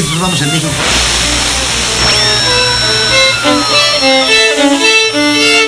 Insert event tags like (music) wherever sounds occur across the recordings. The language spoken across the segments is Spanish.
disfrutamos en México. Ha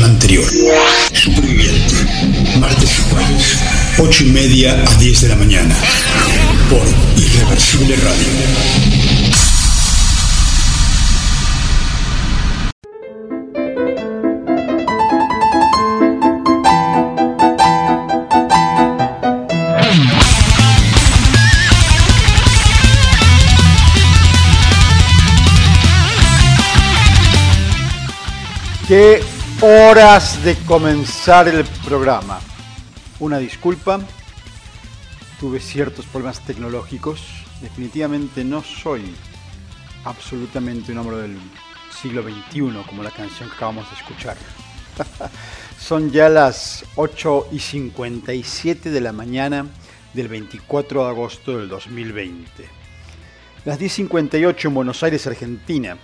anterior. Superviviente. Martes y jueves, 8 y media a 10 de la mañana. Por Irreversible Radio. Qué horas de comenzar el programa. Una disculpa, tuve ciertos problemas tecnológicos. Definitivamente no soy absolutamente un hombre del siglo XXI como la canción que acabamos de escuchar. (laughs) Son ya las 8 y 57 de la mañana del 24 de agosto del 2020. Las 10.58 en Buenos Aires, Argentina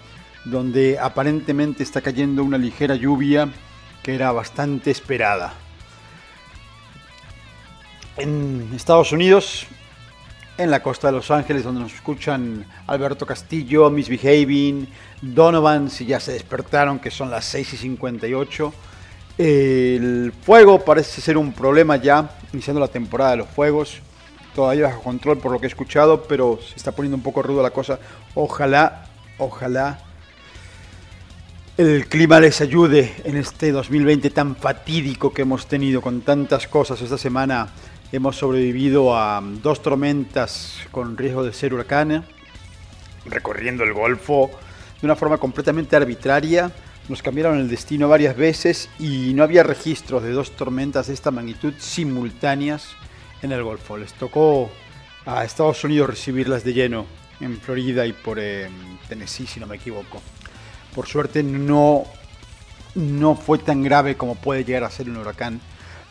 donde aparentemente está cayendo una ligera lluvia que era bastante esperada. En Estados Unidos, en la costa de Los Ángeles, donde nos escuchan Alberto Castillo, Misbehaving, Donovan, si ya se despertaron, que son las 6 y 58. El fuego parece ser un problema ya, iniciando la temporada de los fuegos. Todavía bajo control por lo que he escuchado, pero se está poniendo un poco rudo la cosa. Ojalá, ojalá el clima les ayude en este 2020 tan fatídico que hemos tenido con tantas cosas. Esta semana hemos sobrevivido a dos tormentas con riesgo de ser huracán, recorriendo el Golfo de una forma completamente arbitraria. Nos cambiaron el destino varias veces y no había registros de dos tormentas de esta magnitud simultáneas en el Golfo. Les tocó a Estados Unidos recibirlas de lleno en Florida y por eh, Tennessee, si no me equivoco. Por suerte no, no fue tan grave como puede llegar a ser un huracán,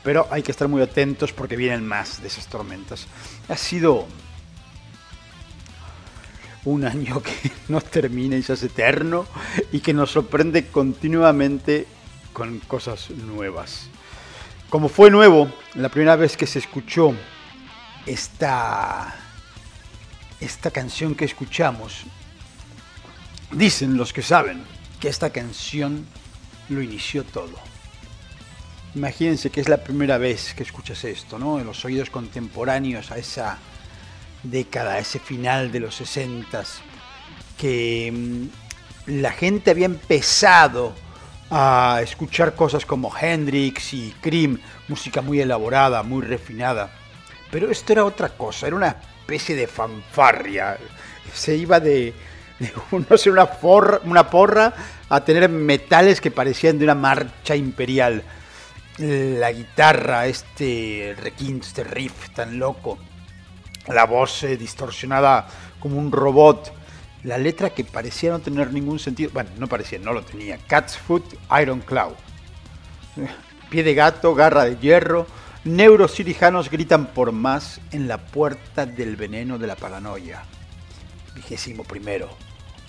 pero hay que estar muy atentos porque vienen más de esas tormentas. Ha sido un año que (laughs) no termina y se hace eterno y que nos sorprende continuamente con cosas nuevas. Como fue nuevo, la primera vez que se escuchó esta, esta canción que escuchamos, dicen los que saben, que esta canción lo inició todo. Imagínense que es la primera vez que escuchas esto, ¿no? En los oídos contemporáneos a esa década, a ese final de los 60 que mm, la gente había empezado a escuchar cosas como Hendrix y Cream, música muy elaborada, muy refinada. Pero esto era otra cosa, era una especie de fanfarria. Se iba de, no sé, una, una porra a tener metales que parecían de una marcha imperial. La guitarra, este requinto, este riff tan loco. La voz eh, distorsionada como un robot. La letra que parecía no tener ningún sentido. Bueno, no parecía, no lo tenía. Cat's Foot, Iron Claw. Pie de gato, garra de hierro. Neurocirujanos gritan por más en la puerta del veneno de la paranoia. Vigésimo primero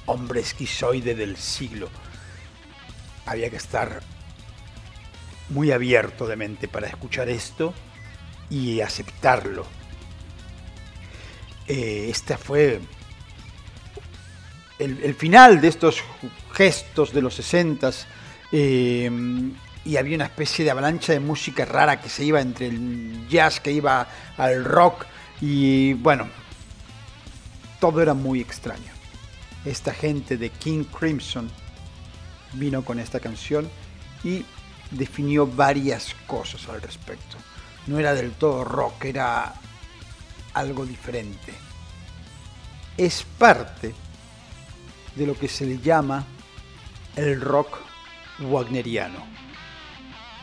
hombre esquizoide del siglo. Había que estar muy abierto de mente para escuchar esto y aceptarlo. Eh, fue el, final de estos gestos de los 60 eh, y había una especie de avalancha de música rara que se iba entre el jazz, que iba al rock y bueno, todo era muy extraño esta gente de King Crimson vino con esta canción y definió varias cosas al respecto. No era del todo rock, era algo diferente. Es parte de lo que se le llama el rock wagneriano.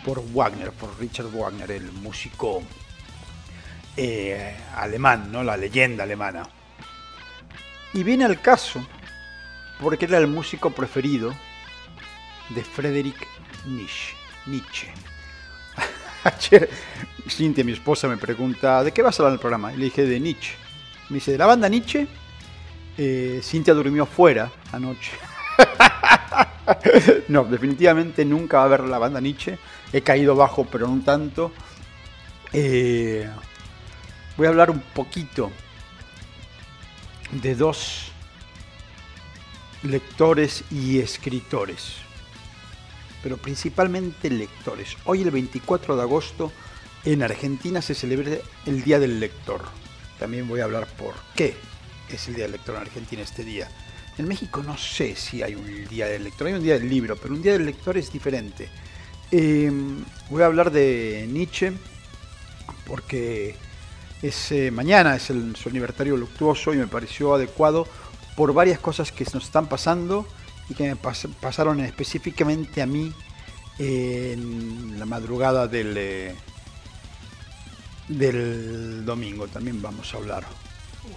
Por Wagner, por Richard Wagner, el músico eh, alemán, ¿no? la leyenda alemana. Y viene al caso porque era el músico preferido de Friedrich Nietzsche. Nietzsche. (laughs) Ayer Cintia, mi esposa, me pregunta, ¿de qué vas a hablar en el programa? Y le dije, de Nietzsche. Me dice, ¿de la banda Nietzsche? Eh, Cintia durmió fuera anoche. (laughs) no, definitivamente nunca va a ver la banda Nietzsche. He caído bajo, pero no tanto. Eh, voy a hablar un poquito de dos lectores y escritores. pero principalmente lectores. Hoy el 24 de agosto en Argentina se celebra el Día del Lector. También voy a hablar por qué es el Día del Lector en Argentina este día. En México no sé si hay un Día del Lector, hay un Día del Libro, pero un Día del Lector es diferente. Eh, voy a hablar de Nietzsche porque es, eh, mañana es el, su aniversario luctuoso y me pareció adecuado por varias cosas que nos están pasando y que me pas pasaron específicamente a mí en la madrugada del, eh, del domingo. También vamos a hablar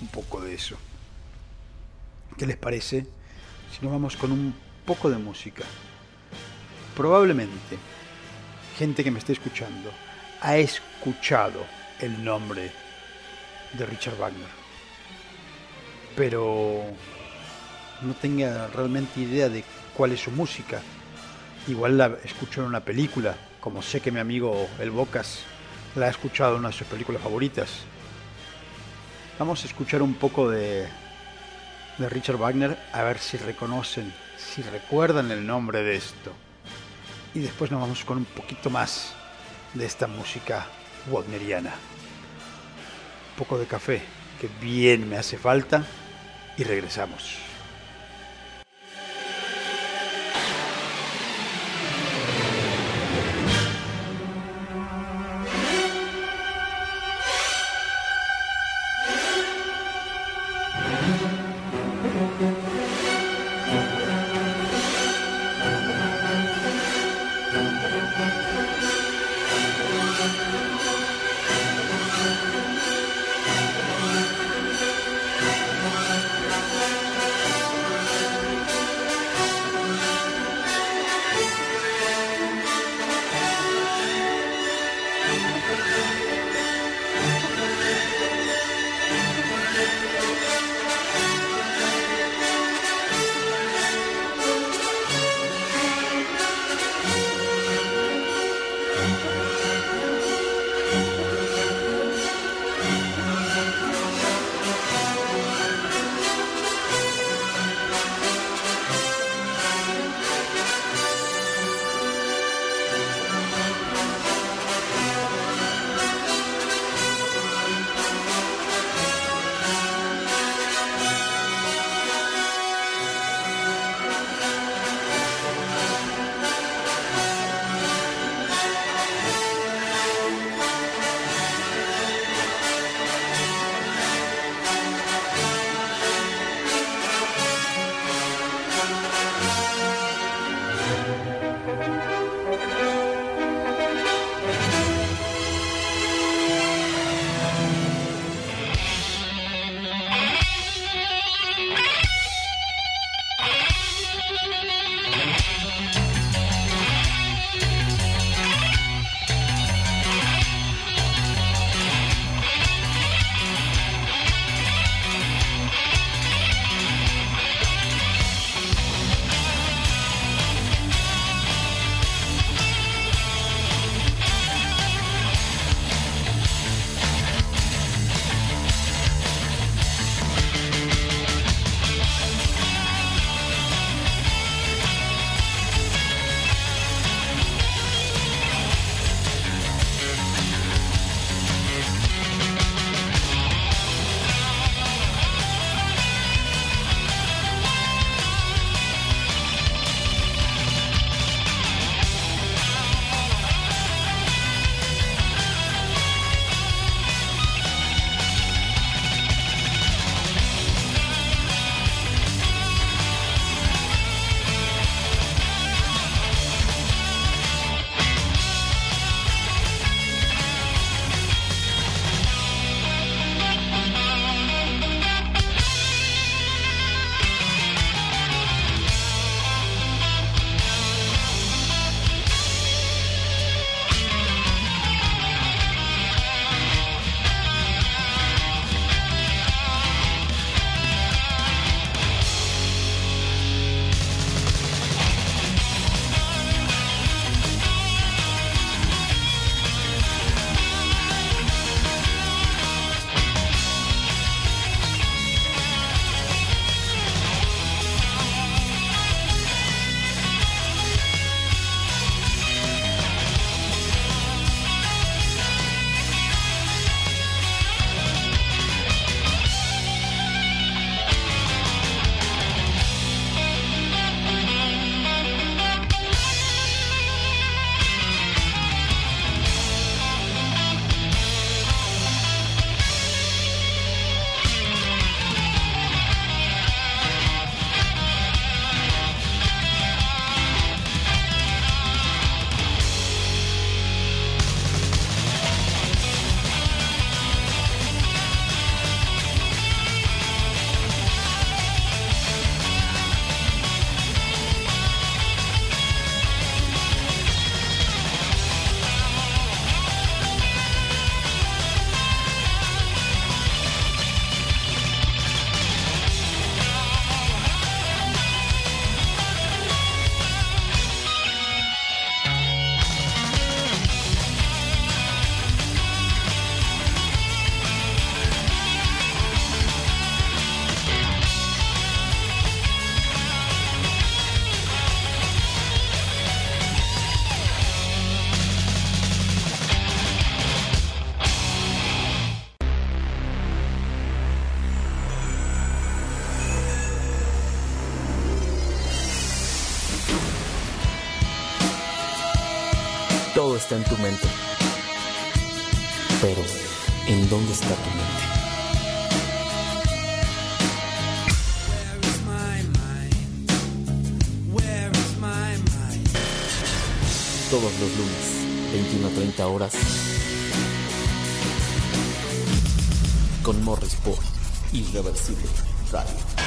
un poco de eso. ¿Qué les parece si nos vamos con un poco de música? Probablemente gente que me esté escuchando ha escuchado el nombre de Richard Wagner, pero no tenga realmente idea de cuál es su música. Igual la escuchó en una película, como sé que mi amigo El Bocas la ha escuchado en una de sus películas favoritas. Vamos a escuchar un poco de, de Richard Wagner a ver si reconocen, si recuerdan el nombre de esto. Y después nos vamos con un poquito más de esta música wagneriana. Un poco de café, que bien me hace falta, y regresamos. Está en tu mente. Pero, ¿en dónde está tu mente? Todos los lunes, 21 a 30 horas. Con Morris por Irreversible Radio.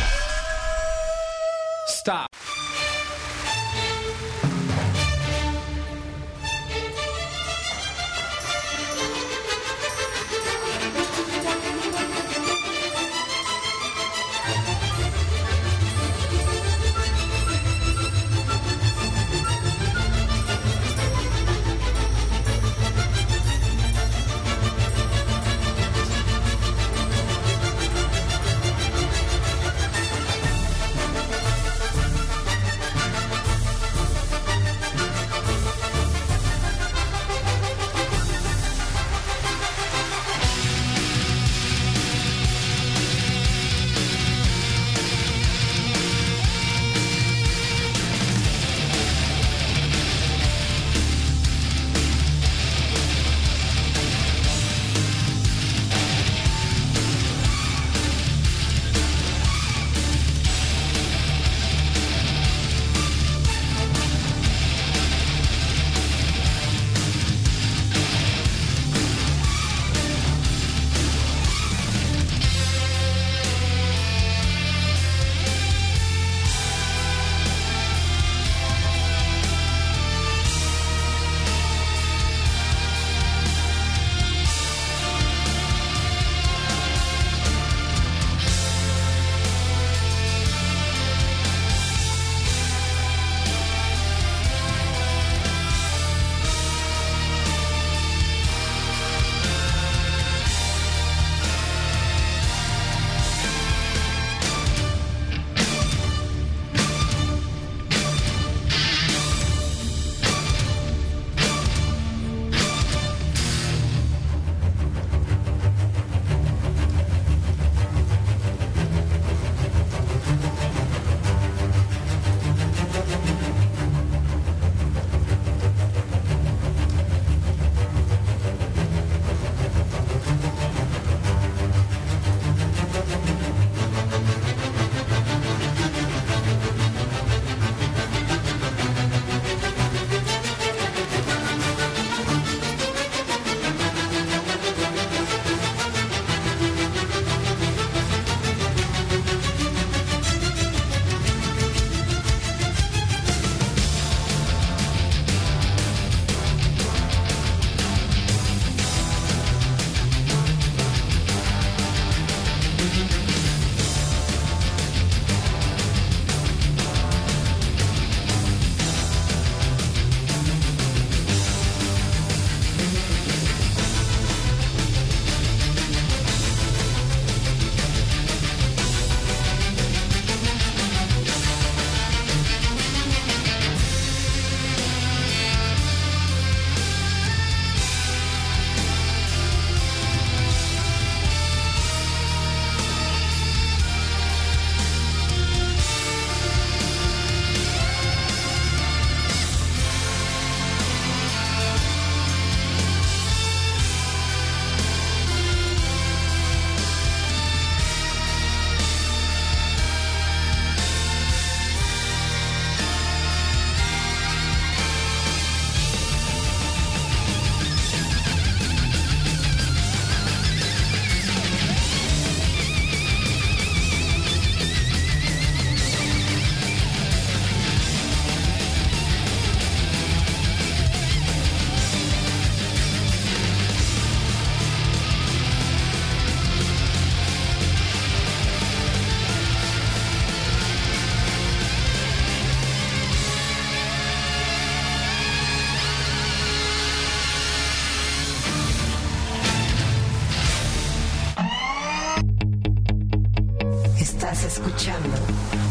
Estás escuchando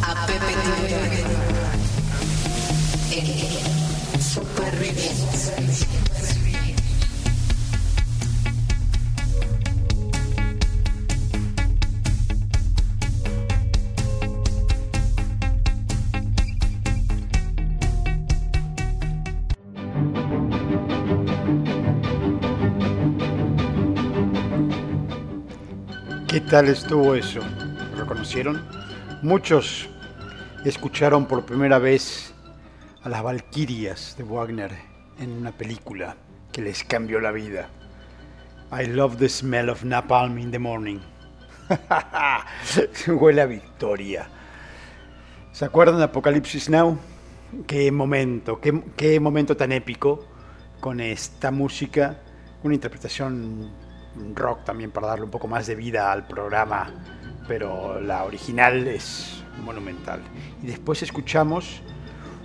a Pepe Tibet en Supervivientes. ¿Qué tal estuvo eso? ¿Lo reconocieron? Muchos escucharon por primera vez a las Valquirias de Wagner en una película que les cambió la vida. I love the smell of napalm in the morning. (laughs) Huele a victoria. ¿Se acuerdan de Apocalipsis Now? Qué momento, qué, qué momento tan épico con esta música, una interpretación rock también para darle un poco más de vida al programa, pero la original es monumental. Y después escuchamos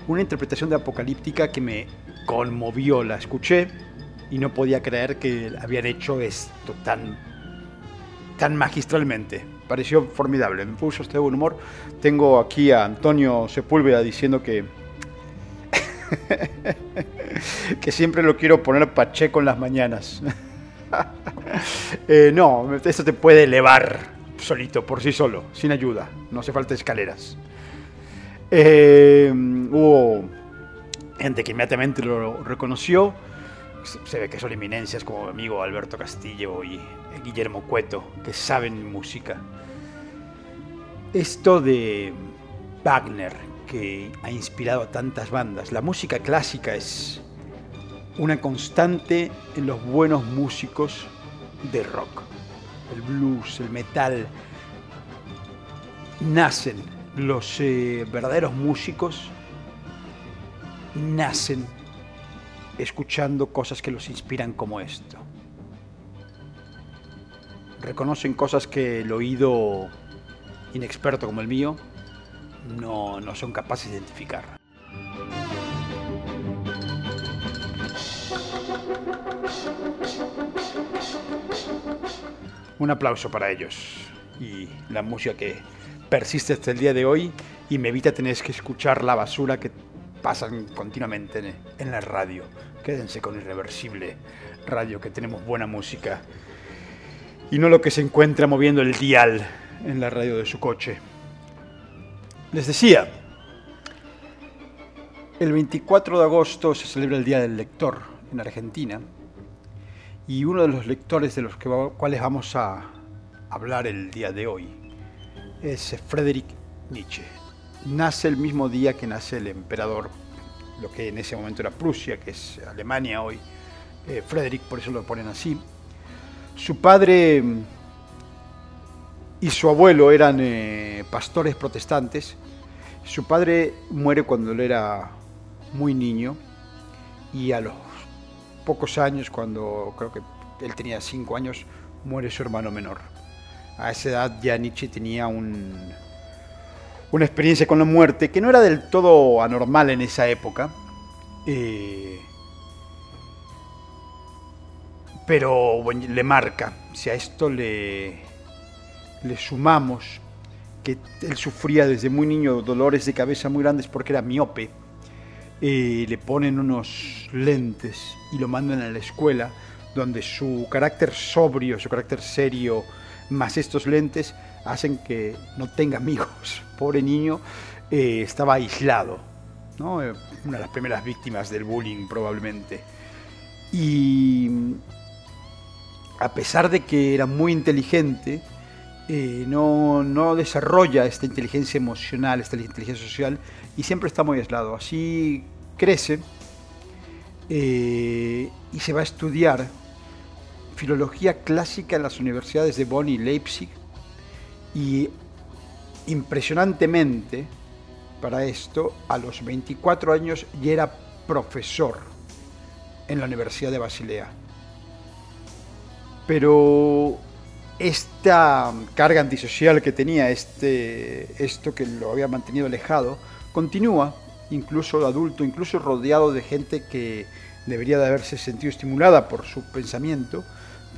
una interpretación de Apocalíptica que me conmovió, la escuché y no podía creer que habían hecho esto tan, tan magistralmente. Pareció formidable, me puso este buen humor. Tengo aquí a Antonio Sepúlveda diciendo que (laughs) que siempre lo quiero poner pacheco en las mañanas. (laughs) Eh, no, esto te puede elevar solito, por sí solo, sin ayuda. No hace falta escaleras. Eh, hubo gente que inmediatamente lo reconoció. Se ve que son eminencias como mi amigo Alberto Castillo y Guillermo Cueto, que saben música. Esto de Wagner, que ha inspirado a tantas bandas. La música clásica es una constante en los buenos músicos de rock. El blues, el metal. Nacen los eh, verdaderos músicos, nacen escuchando cosas que los inspiran como esto. Reconocen cosas que el oído inexperto como el mío no, no son capaces de identificar. Un aplauso para ellos y la música que persiste hasta el día de hoy y me evita tener que escuchar la basura que pasan continuamente en la radio. Quédense con Irreversible Radio, que tenemos buena música. Y no lo que se encuentra moviendo el dial en la radio de su coche. Les decía, el 24 de agosto se celebra el Día del Lector en Argentina y uno de los lectores de los cuales vamos a hablar el día de hoy es Friedrich Nietzsche. Nace el mismo día que nace el emperador, lo que en ese momento era Prusia, que es Alemania hoy, eh, Friedrich, por eso lo ponen así. Su padre y su abuelo eran eh, pastores protestantes su padre muere cuando él era muy niño y a los pocos años, cuando creo que él tenía cinco años, muere su hermano menor. A esa edad ya Nietzsche tenía un, una experiencia con la muerte que no era del todo anormal en esa época. Eh, pero le marca. Si a esto le, le sumamos que él sufría desde muy niño dolores de cabeza muy grandes porque era miope. Le ponen unos lentes y lo mandan a la escuela, donde su carácter sobrio, su carácter serio, más estos lentes, hacen que no tenga amigos. (laughs) Pobre niño, eh, estaba aislado, ¿no? Eh, una de las primeras víctimas del bullying probablemente. Y a pesar de que era muy inteligente, eh, no, desarrolla esta inteligencia emocional, esta inteligencia social, y siempre está muy aislado. Así crece eh, y se va a estudiar filología clásica en las universidades de Bonn y Leipzig, y impresionantemente para esto, a los 24 años ya era profesor en la Universidad de Basilea. Pero esta carga antisocial que tenía, este, esto que lo había mantenido alejado, continúa, incluso adulto, incluso rodeado de gente que debería de haberse sentido estimulada por su pensamiento,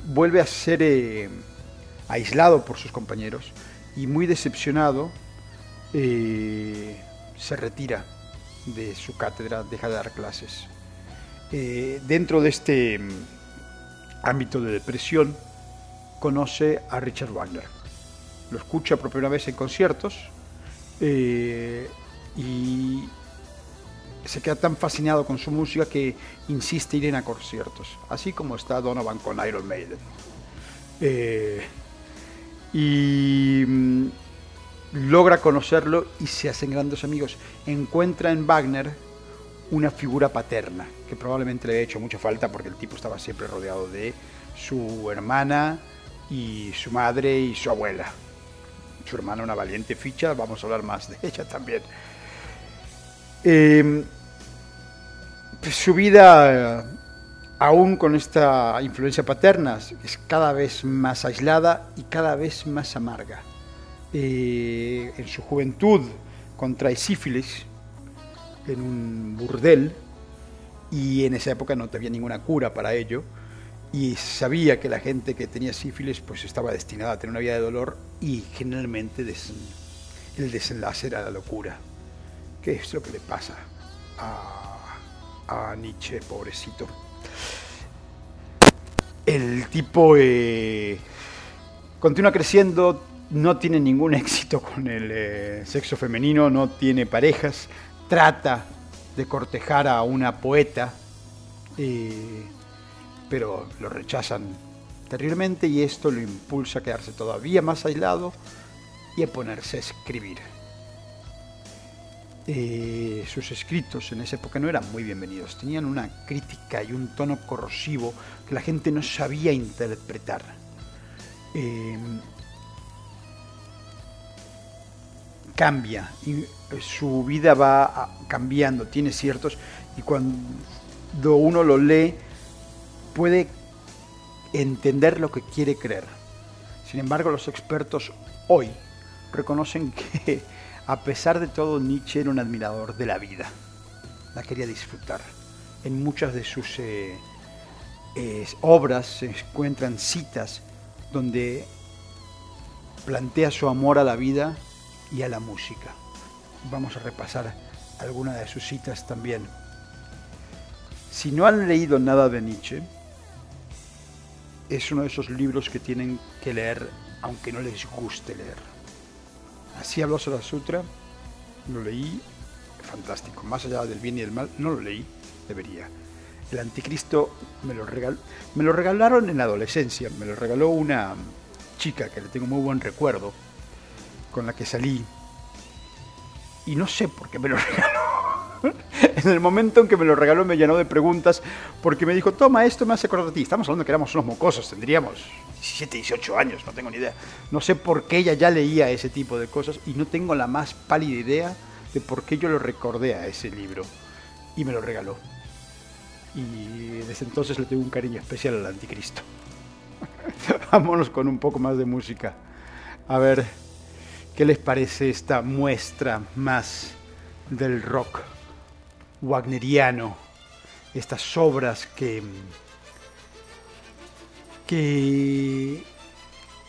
vuelve a ser eh, aislado por sus compañeros y muy decepcionado eh, se retira de su cátedra, deja de dar clases. Eh, dentro de este mm, ámbito de depresión, conoce a Richard Wagner. Lo escucha por primera vez en conciertos y se queda tan fascinado con su música que insiste ir en a conciertos, así como está Donovan con Iron Maiden. Eh, y mm, logra conocerlo y se hacen grandes amigos. Encuentra en Wagner una figura paterna, que probablemente le haya hecho mucha falta porque el tipo estaba siempre rodeado de su hermana y su madre y su abuela. Su hermana una valiente ficha, vamos a hablar más de ella también. Eh, pues su vida, eh, aún con esta influencia paterna, es cada vez más aislada y cada vez más amarga. Eh, en su juventud contrae sífilis en un burdel y en esa época no había ninguna cura para ello y sabía que la gente que tenía sífilis pues estaba destinada a tener una vida de dolor y generalmente el desenlace era la locura, que es lo que le pasa a, a Nietzsche, pobrecito. El tipo eh, continúa creciendo, no tiene ningún éxito con el eh, sexo femenino, no tiene parejas, trata de cortejar a una poeta, eh, pero lo rechazan terriblemente y esto lo impulsa a quedarse todavía más aislado y a ponerse a escribir. Eh, sus escritos en esa época no eran muy bienvenidos, tenían una crítica y un tono corrosivo que la gente no sabía interpretar. Eh, cambia y su vida va a- cambiando, tiene ciertos y cuando uno lo lee puede entender lo que quiere creer. Sin embargo, los expertos hoy reconocen (laughs) que a pesar de todo Nietzsche era un admirador de la vida, la quería disfrutar. En muchas de sus eh, obras se encuentran citas donde plantea su amor a la vida y a la música. Vamos a repasar algunas de sus citas también. Si no han leído nada de Nietzsche, es uno de esos libros que tienen que leer aunque no les guste leer. Así habló Sutra, lo leí, fantástico. Más allá del bien y del mal, no lo leí, debería. El anticristo me lo, regal, me lo regalaron en la adolescencia, me lo regaló una chica que le tengo muy buen recuerdo, con la que salí. Y no sé por qué me lo (laughs) regaló. (laughs) en el momento en que me lo regaló me llenó de preguntas porque me dijo, toma, esto me hace acordar a ti. Estamos hablando que éramos unos mocosos, tendríamos 17, 18 años, no tengo ni idea. No sé por qué ella ya leía ese tipo de cosas y no tengo la más pálida idea de por qué yo lo recordé a ese libro. Y me lo regaló. Y desde entonces le tengo un cariño especial al anticristo. (laughs) Vámonos con un poco más de música. A ver, ¿qué les parece esta muestra más del rock wagneriano? Estas obras que, que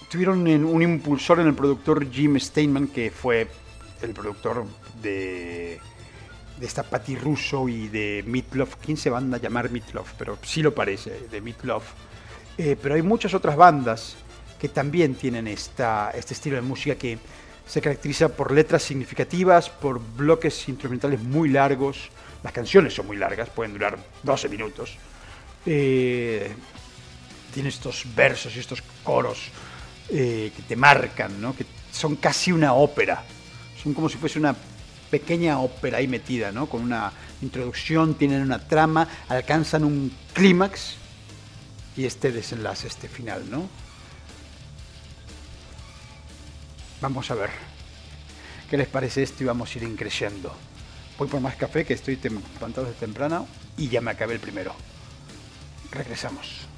tuvieron un impulsor en el productor Jim Steinman, que fue el productor de, de esta Patty Russo y de Meatloaf. ¿Quién se van a llamar Meatloaf? Pero sí lo parece, de Meatloaf. Eh, pero hay muchas otras bandas que también tienen esta, este estilo de música que se caracteriza por letras significativas, por bloques instrumentales muy largos. Las canciones son muy largas, pueden durar 12 minutos. Eh, tiene estos versos y estos coros eh, que te marcan, ¿no? que son casi una ópera. Son como si fuese una pequeña ópera ahí metida, ¿no? con una introducción, tienen una trama, alcanzan un clímax y este desenlace, este final, ¿no? Vamos a ver qué les parece esto y vamos a ir increciendo. Voy por más café que estoy levantado desde temprano y ya me acabé el primero. Regresamos.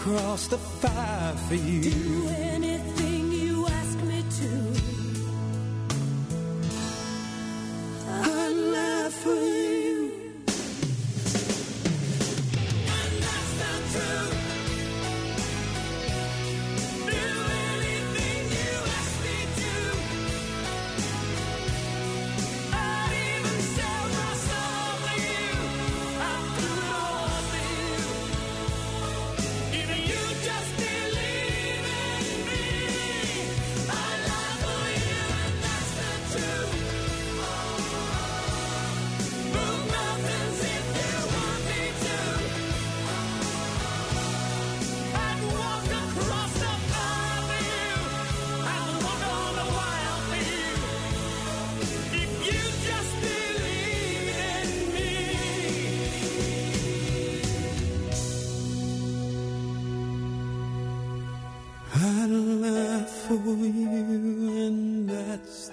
Across the fire for you.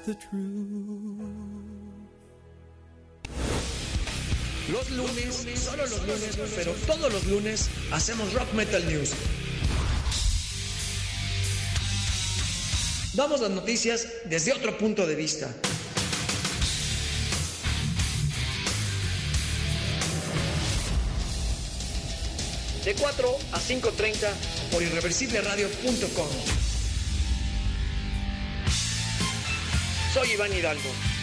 Los lunes, solo los lunes, pero todos los lunes hacemos Rock Metal News. Damos las noticias desde otro punto de vista. De 4 a 5.30 por irreversibleradio.com. Soy Iván Hidalgo.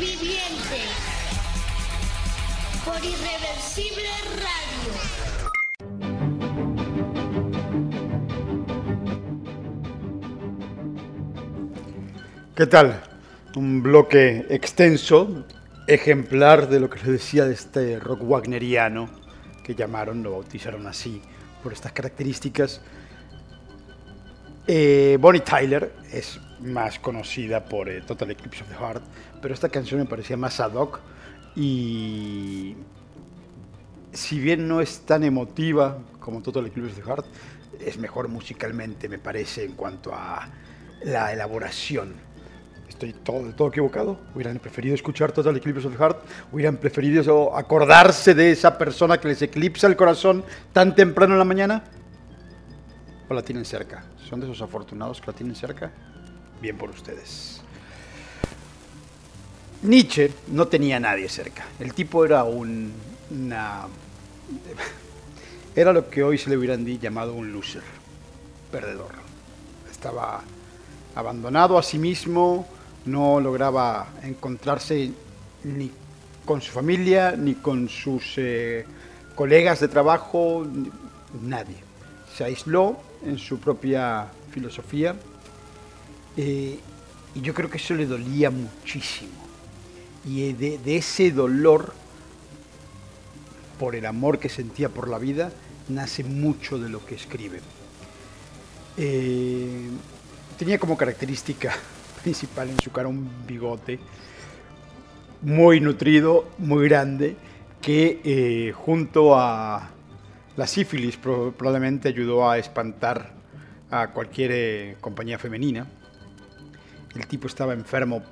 Superviviente por Irreversible Radio. ¿Qué tal? Un bloque extenso, ejemplar de lo que les decía de este rock wagneriano que llamaron, lo bautizaron así, por estas características. Eh, Bonnie Tyler es más conocida por eh, Total Eclipse of the Heart, pero esta canción me parecía más ad hoc y si bien no es tan emotiva como Total Eclipse of the Heart, es mejor musicalmente, me parece, en cuanto a la elaboración. Estoy todo, todo equivocado. Hubieran preferido escuchar Total Eclipse of the Heart. Hubieran preferido acordarse de esa persona que les eclipsa el corazón tan temprano en la mañana. ¿O la tienen cerca? ¿Son de esos afortunados que la tienen cerca? Bien por ustedes. Nietzsche no tenía nadie cerca. El tipo era un. (laughs) Era lo que hoy se le hubieran llamado un loser, perdedor. Estaba abandonado a sí mismo, no lograba encontrarse ni con su familia, ni con sus eh, colegas de trabajo, nadie. Se aisló en su propia filosofía eh, y yo creo que eso le dolía muchísimo. Y eh, de, ese dolor por el amor que sentía por la vida, nace mucho de lo que escribe. Eh, tenía como característica (laughs) principal en su cara un bigote muy nutrido, muy grande, que junto a la sífilis pro- probablemente ayudó a espantar a cualquier compañía femenina. El tipo estaba enfermo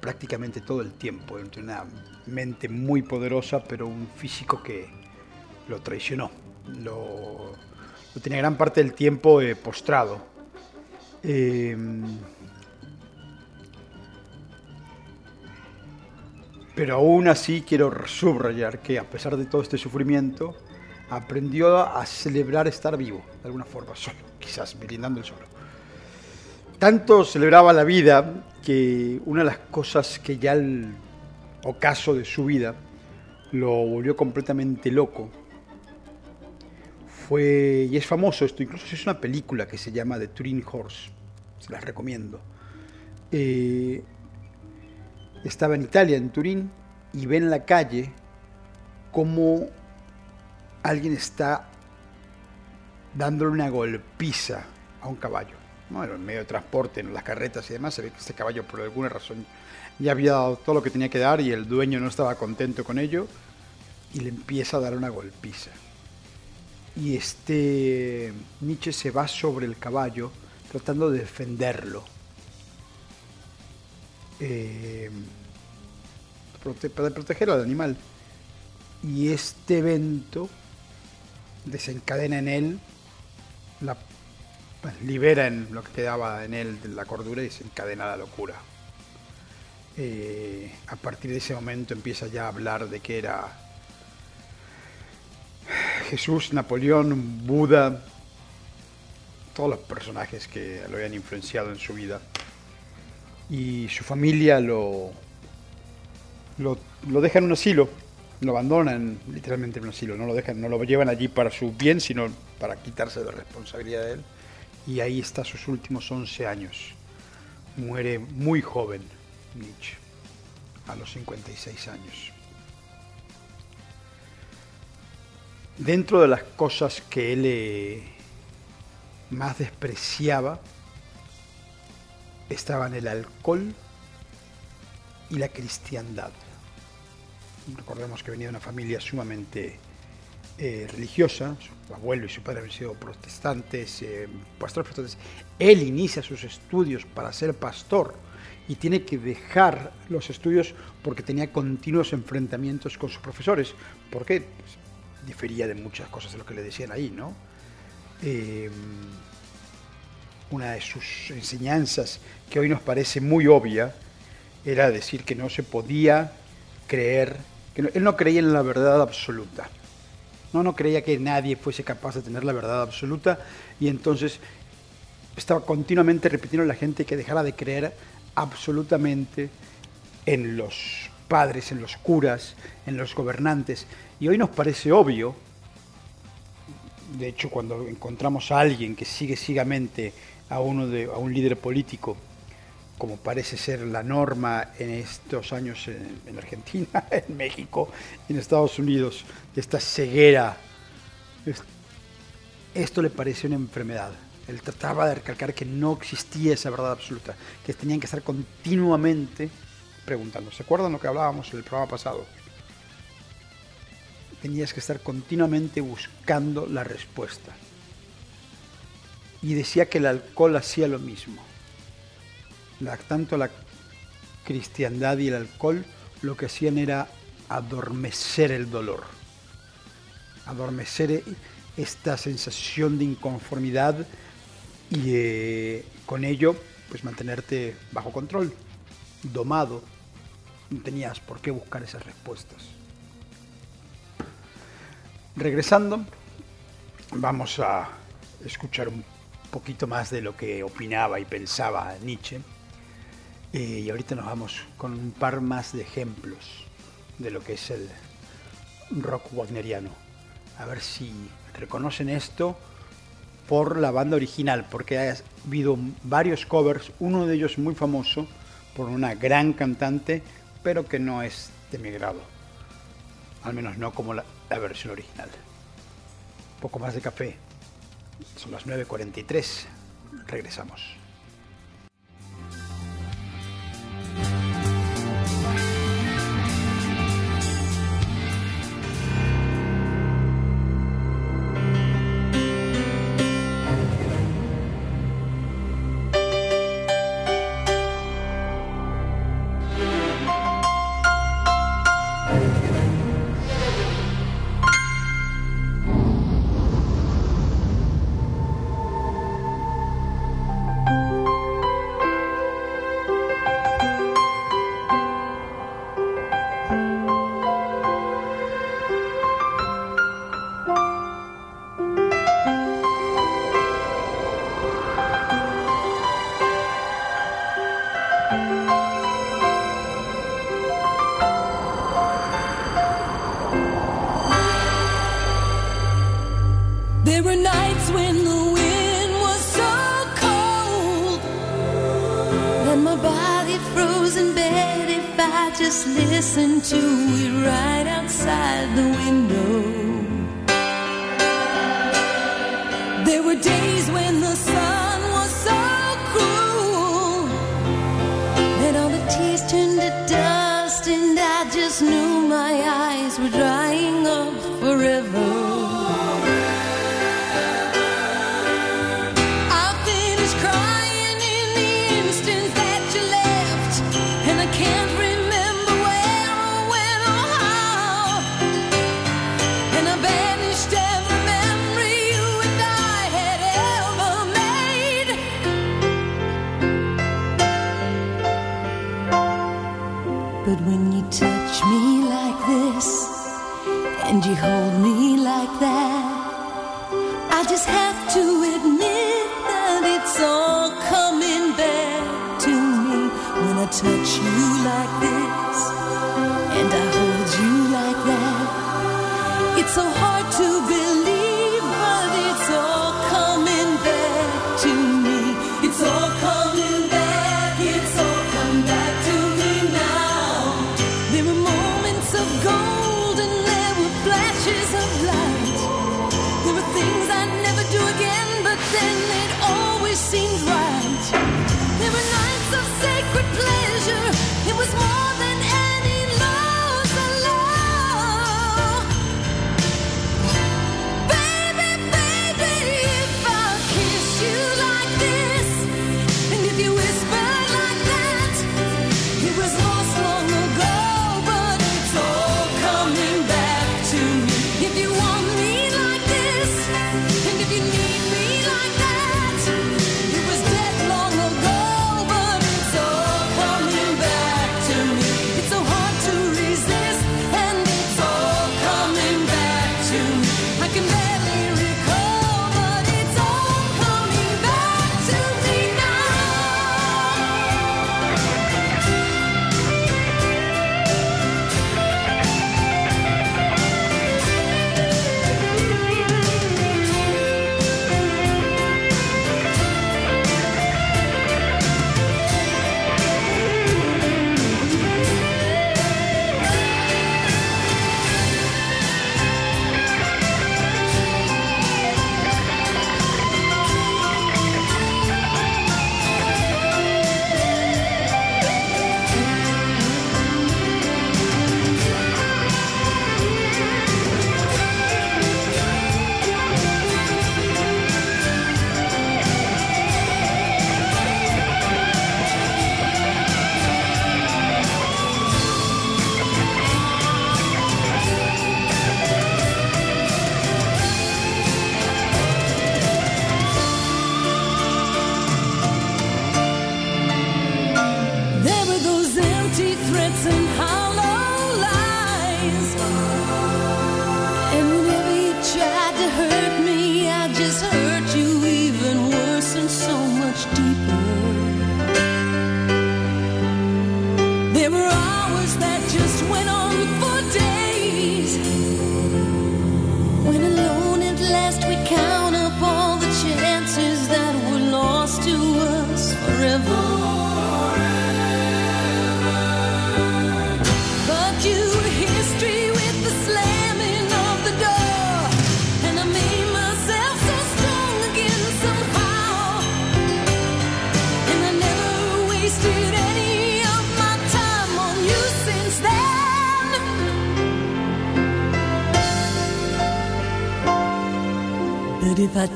prácticamente todo el tiempo, tenía una mente muy poderosa, pero un físico que lo traicionó. Lo, lo tenía gran parte del tiempo eh, postrado. Eh, pero aún así quiero subrayar que a pesar de todo este sufrimiento, aprendió a celebrar estar vivo, de alguna forma, solo, quizás brindando el solo. Tanto celebraba la vida que una de las cosas que ya el ocaso de su vida lo volvió completamente loco fue, y es famoso esto, incluso es una película que se llama The Turing Horse, se las recomiendo. Eh, estaba en Italia, en Turín, y ve en la calle cómo alguien está dándole una golpiza a un caballo. ¿No? En el medio de transporte, en las carretas y demás, se ve que este caballo por alguna razón ya había dado todo lo que tenía que dar y el dueño no estaba contento con ello y le empieza a dar una golpiza. Y este Nietzsche se va sobre el caballo tratando de defenderlo. Eh, para proteger al animal. Y este evento desencadena en él, la, bueno, libera en lo que quedaba en él de la cordura y desencadena la locura. Eh, a partir de ese momento empieza ya a hablar de que era Jesús, Napoleón, Buda, todos los personajes que lo habían influenciado en su vida. Y su familia lo, lo, lo deja en un asilo, lo abandonan literalmente en un asilo, no lo dejan, no lo llevan allí para su bien, sino para quitarse la responsabilidad de él. Y ahí está sus últimos 11 años. Muere muy joven Nietzsche, a los 56 años. Dentro de las cosas que él eh, más despreciaba estaban el alcohol y la cristiandad. Recordemos que venía de una familia sumamente eh, religiosa, su abuelo y su padre habían sido protestantes, eh, pastores protestantes. Él inicia sus estudios para ser pastor y tiene que dejar los estudios porque tenía continuos enfrentamientos con sus profesores. ¿Por qué? Pues, difería de muchas cosas de lo que le decían ahí, ¿no? Eh, una de sus enseñanzas que hoy nos parece muy obvia era decir que no se podía creer, que él no creía en la verdad absoluta. No, no creía que nadie fuese capaz de tener la verdad absoluta y entonces estaba continuamente repitiendo a la gente que dejara de creer absolutamente en los padres, en los curas, en los gobernantes. Y hoy nos parece obvio, de hecho cuando encontramos a alguien que sigue ciegamente a, uno de, a un líder político, como parece ser la norma en estos años en, en Argentina, (laughs) en México, en Estados Unidos, esta ceguera, es- esto le pareció una enfermedad. Él trataba de recalcar que no existía esa verdad absoluta, que tenían que estar continuamente preguntando. ¿Se acuerdan lo que hablábamos en el programa pasado? Tenías que estar continuamente buscando la respuesta. Y decía que el alcohol hacía lo mismo. La- tanto la cristiandad y el alcohol lo que hacían era adormecer el dolor, adormecer esta sensación de inconformidad y eh, con ello pues mantenerte bajo control, domado. No tenías por qué buscar esas respuestas. Regresando, vamos a escuchar un poquito más de lo que opinaba y pensaba Nietzsche. Eh, y ahorita nos vamos con un par más de ejemplos de lo que es el rock wagneriano. A ver si reconocen esto por la banda original, porque ha habido varios covers, uno de ellos muy famoso por una gran cantante, pero que no es de mi grado. Al menos no como la, la versión original. Un poco más de café. Son las 9.43. Regresamos.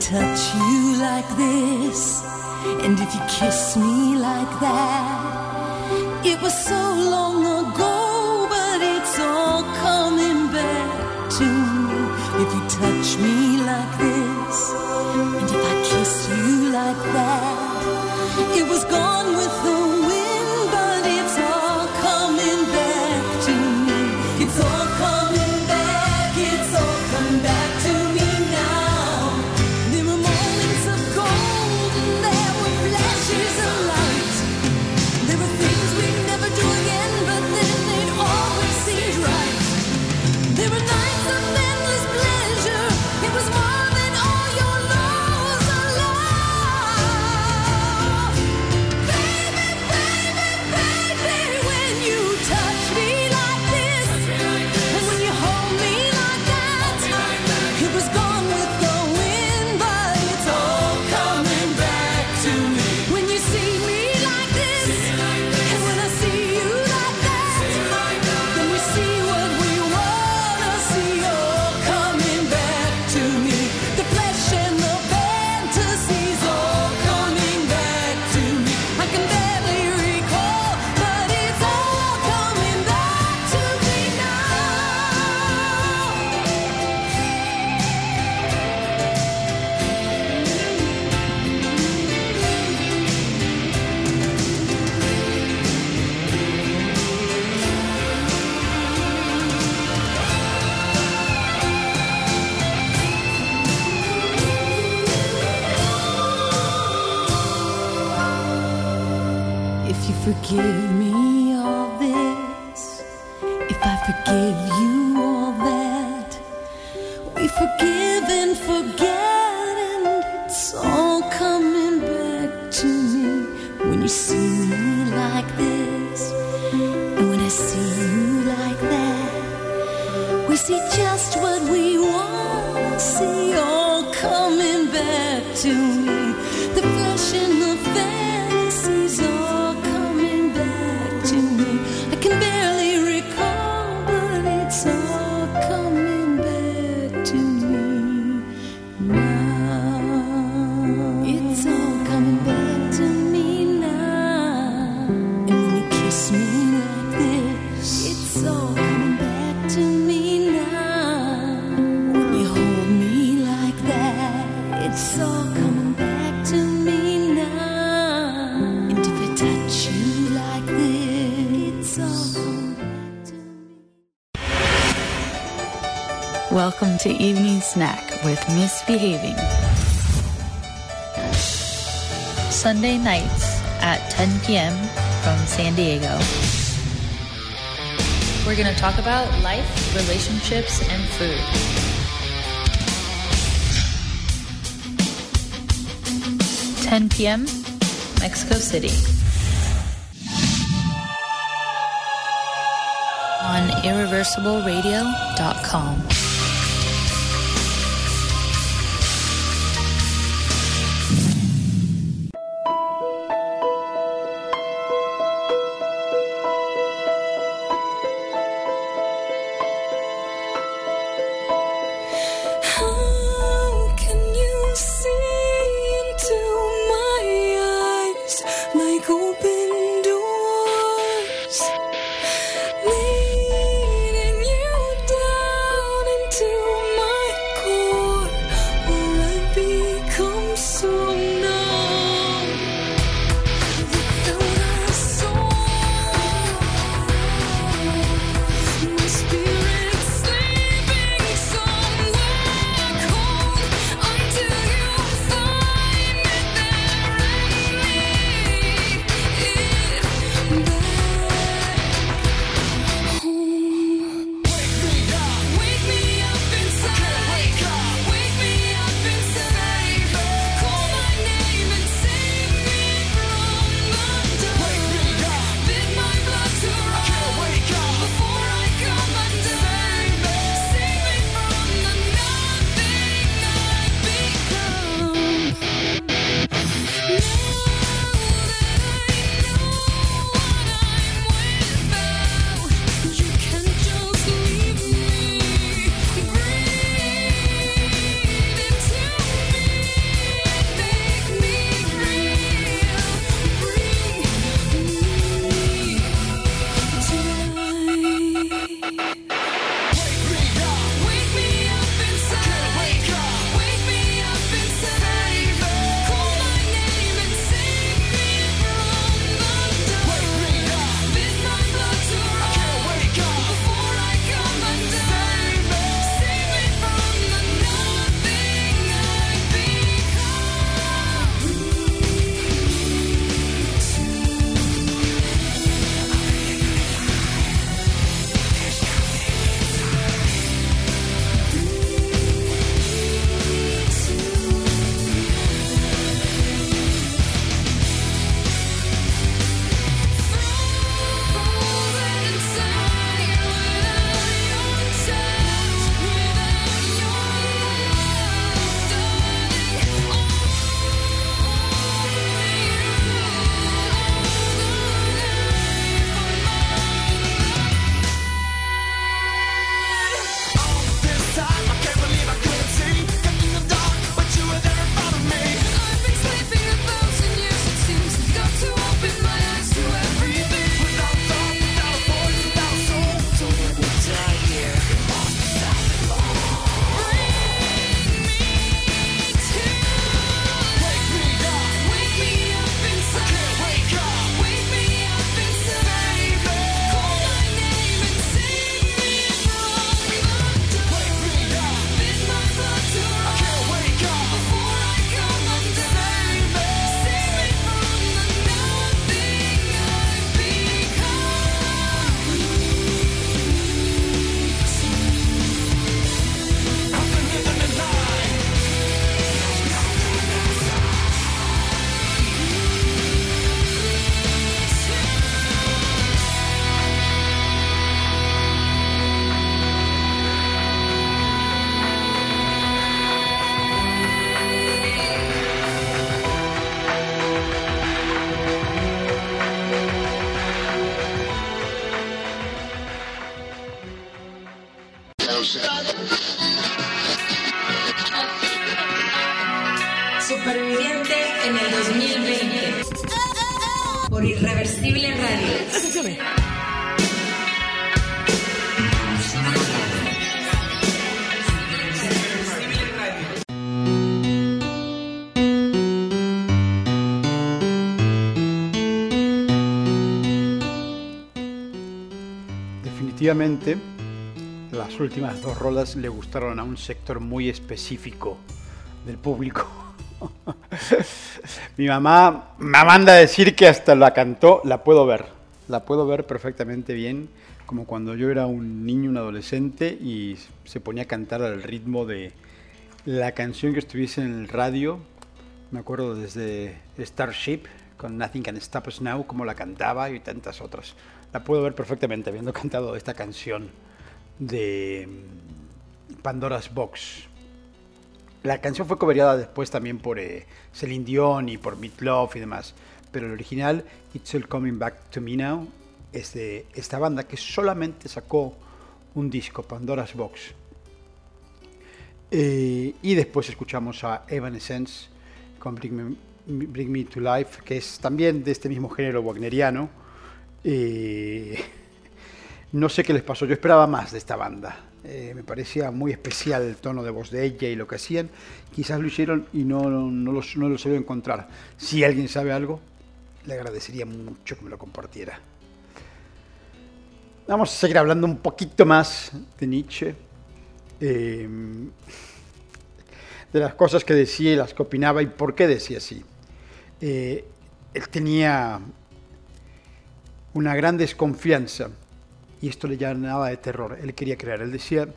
touch you like this. If you forgive me all this, if I forgive you all that, we forgive and forget, and it's all coming back to me when you see me like this, and when I see you like that, we see just. to Evening Snack with Misbehaving. Sunday nights at 10 p.m. from San Diego. We're going to talk about life, relationships, and food. 10 p.m., Mexico City. on irreversibleradio.com. Definitivamente, las últimas dos rolas le gustaron a un sector muy específico del público. (laughs) Mi mamá me manda a decir que hasta la cantó, la puedo ver, la puedo ver perfectamente bien, como cuando yo era un niño, un adolescente y se ponía a cantar al ritmo de la canción que estuviese en el radio. Me acuerdo desde Starship con Nothing Can Stop Us Now, como la cantaba y tantas otras. La puedo ver perfectamente habiendo cantado esta canción de mm, Pandora's Box. La canción fue cobereada después también por eh, Celine Dion y por Meatloaf y demás. Pero el original, It's All Coming Back to Me Now, es de esta banda que solamente sacó un disco, Pandora's Box. Eh, y después escuchamos a Evanescence con Bring Me, Bring Me to Life, que es también de este mismo género wagneriano. No sé qué les pasó, yo esperaba más de esta banda. Eh, me parecía muy especial el tono de voz de ella y lo que hacían. Quizás lo hicieron y no, no, los, no lo sabía encontrar. Si alguien sabe algo, le agradecería mucho que me lo compartiera. Vamos a seguir hablando un poquito más de Nietzsche. eh, de las cosas que decía y las que opinaba y por qué decía así. Eh, él tenía una gran desconfianza y esto le llenaba de terror. Él quería creer. Él decía,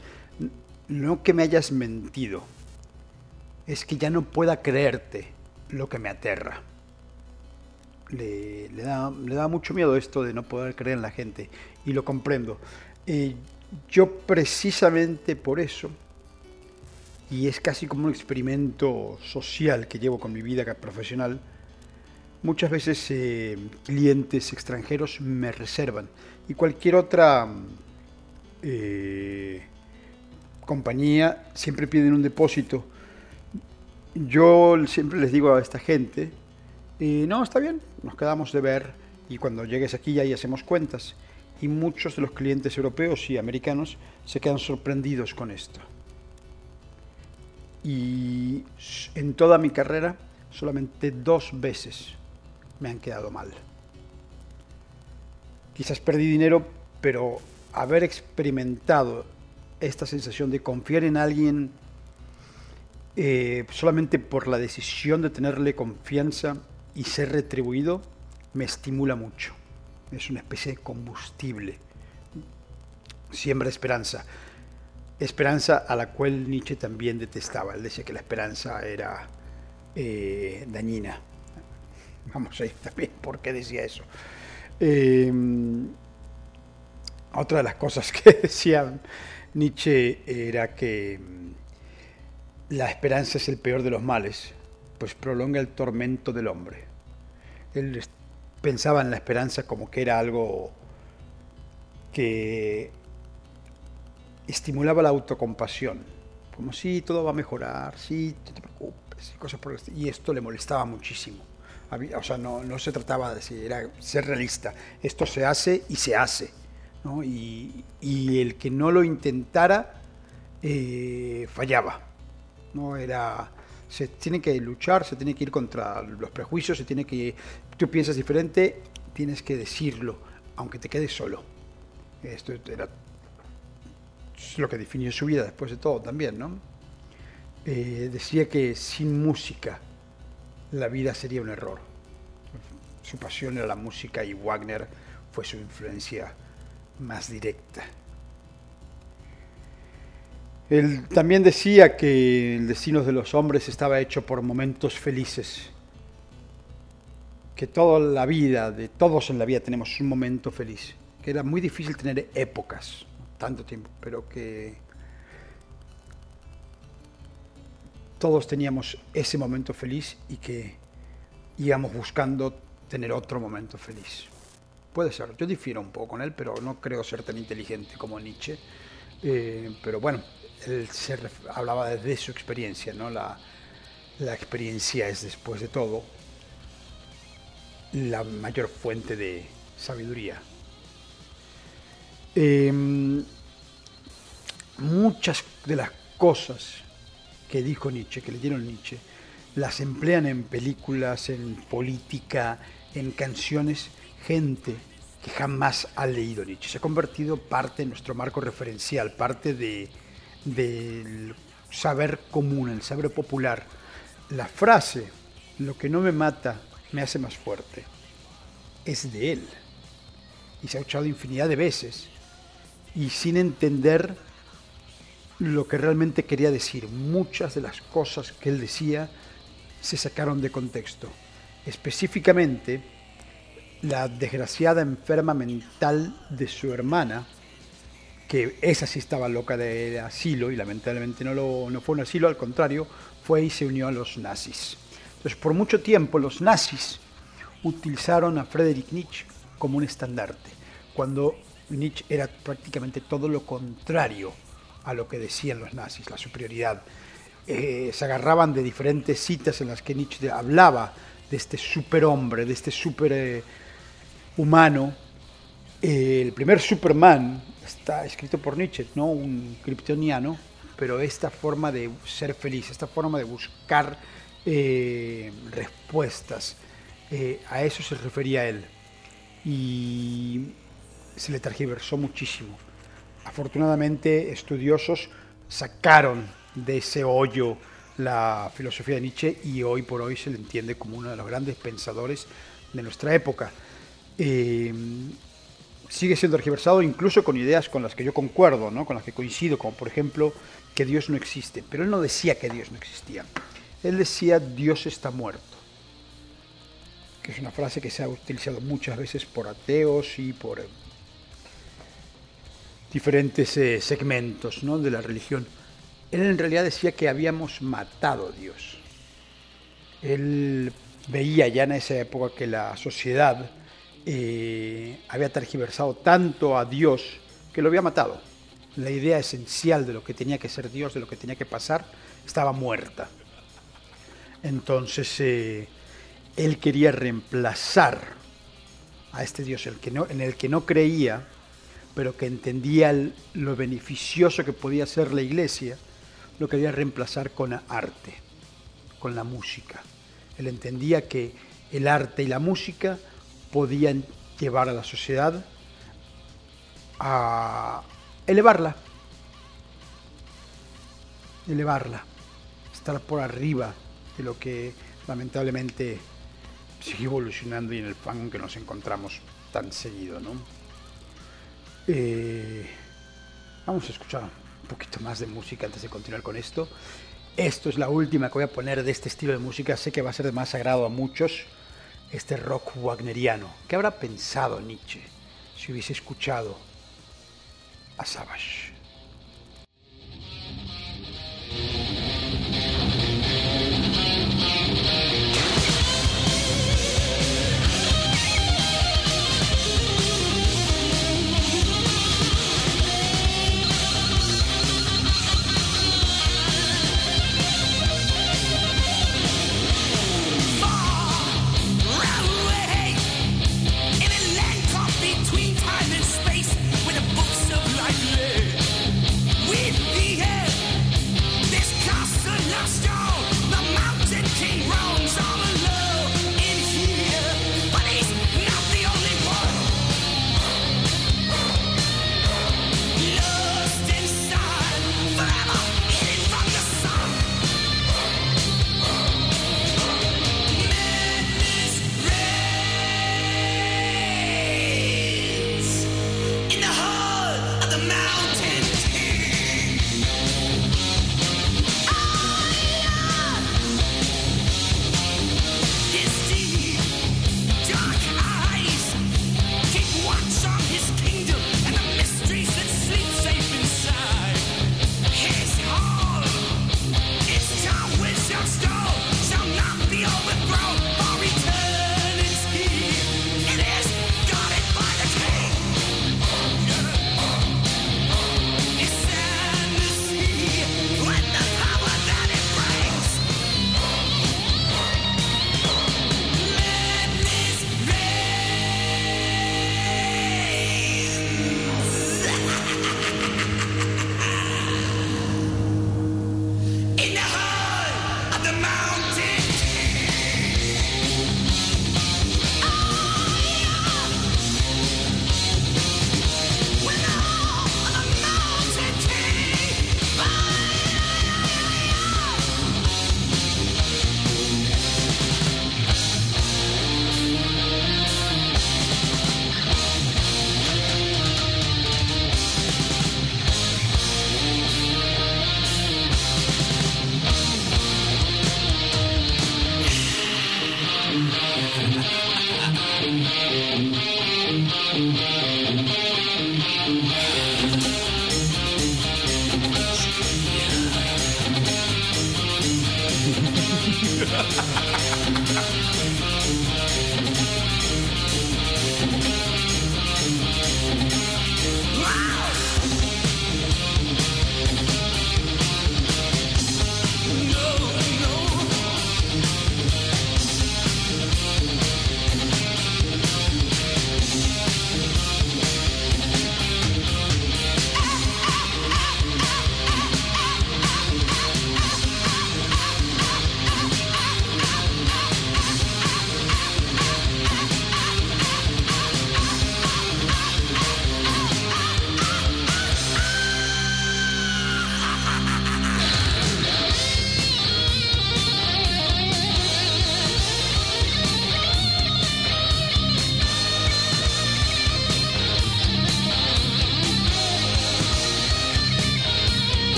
no que me hayas mentido, es que ya no pueda creerte lo que me aterra. Le, le da, le da mucho miedo esto de no poder creer en la gente y lo comprendo. Eh, yo precisamente por eso, y es casi como un experimento social que llevo con mi vida profesional, muchas veces eh, clientes extranjeros me reservan y cualquier otra eh, compañía siempre piden un depósito. Yo siempre les digo a esta gente, eh, no, está bien, nos quedamos de ver y cuando llegues aquí ya ahí hacemos cuentas. Y muchos de los clientes europeos y americanos se quedan sorprendidos con esto. Y en toda mi carrera, solamente dos veces me han quedado mal. Quizás perdí dinero, pero haber experimentado esta sensación de confiar en alguien eh, solamente por la decisión de tenerle confianza y ser retribuido, me estimula mucho. Es una especie de combustible. Siembra esperanza. Esperanza a la cual Nietzsche también detestaba. Él decía que la esperanza era eh, dañina. (laughs) Vamos a ir también por qué decía eso. Eh, otra de las cosas que (laughs) decía Nietzsche era que mm, la esperanza es el peor de los males, pues prolonga el tormento del hombre. Él pensaba en la esperanza como que era algo que estimulaba la autocompasión, como si todo va a mejorar, sí, no te preocupes, cosas por. Y esto le molestaba muchísimo. O sea, no, no se trataba de decir, era ser realista. Esto se hace y se hace. ¿no? Y, y el que no lo intentara eh, fallaba. No era. Se tiene que luchar, se tiene que ir contra los prejuicios, se tiene que. Tú piensas diferente, tienes que decirlo, aunque te quedes solo. Esto era lo que definió su vida después de todo también, ¿no? Eh, decía que sin música la vida sería un error. Su pasión era la música y Wagner fue su influencia más directa. Él también decía que el destino de los hombres estaba hecho por momentos felices, que toda la vida, de todos en la vida tenemos un momento feliz, que era muy difícil tener épocas, tanto tiempo, pero que todos teníamos ese momento feliz y que íbamos buscando tener otro momento feliz. Puede ser, yo difiero un poco con él, pero no creo ser tan inteligente como Nietzsche. Eh, pero bueno, él se hablaba desde su experiencia, ¿no? La, la experiencia es después de todo la mayor fuente de sabiduría. Em, muchas de las cosas que dijo Nietzsche, que leyeron Nietzsche, las emplean en películas, en política, en canciones, gente que jamás ha leído Nietzsche. Se ha convertido parte de nuestro marco referencial, parte de, del saber común, el saber popular. La frase, lo que no me mata, me hace más fuerte, es de él. Y se ha escuchado infinidad de veces. Y sin entender lo que realmente quería decir. Muchas de las cosas que él decía se sacaron de contexto. Específicamente, la desgraciada enferma mental de su hermana, que esa sí estaba loca de asilo y lamentablemente no, lo, no fue un asilo, al contrario, fue y se unió a los nazis. Entonces, por mucho tiempo los nazis utilizaron a Friedrich Nietzsche como un estandarte, cuando Nietzsche era prácticamente todo lo contrario a lo que decían los nazis, la superioridad. Eh, se agarraban de diferentes citas en las que Nietzsche hablaba de este superhombre, de este super eh, el primer Superman está escrito por Nietzsche, no un kryptoniano, pero esta forma de ser feliz, esta forma de buscar eh, respuestas, a eso se refería él. Y se le tergiversó muchísimo. Afortunadamente, estudiosos sacaron de ese hoyo la filosofía de Nietzsche y hoy por hoy se le entiende como uno de los grandes pensadores de nuestra época. Eh, sigue siendo tergiversado incluso con ideas con las que yo concuerdo, ¿no? con las que coincido, como por ejemplo que Dios no existe. Pero él no decía que Dios no existía. Él decía Dios está muerto, que es una frase que se ha utilizado muchas veces por ateos y por diferentes eh, segmentos ¿no? de la religión. Él en realidad decía que habíamos matado a Dios. Él veía ya en esa época que la sociedad eh, había tergiversado tanto a Dios que lo había matado. La idea esencial de lo que tenía que ser Dios, de lo que tenía que pasar, estaba muerta. Entonces eh, él quería reemplazar a este Dios el que no, en el que no creía, pero que entendía lo beneficioso que podía ser la iglesia, lo quería reemplazar con arte, con la música. Él entendía que el arte y la música podían llevar a la sociedad a elevarla, elevarla, estar por arriba de lo que lamentablemente sigue evolucionando y en el fan que nos encontramos tan seguido, ¿no? Eh, vamos a escuchar un poquito más de música antes de continuar con esto. Esto es la última que voy a poner de este estilo de música. Sé que va a ser de más agrado a muchos. Este rock wagneriano. ¿Qué habrá pensado Nietzsche si hubiese escuchado a Savage?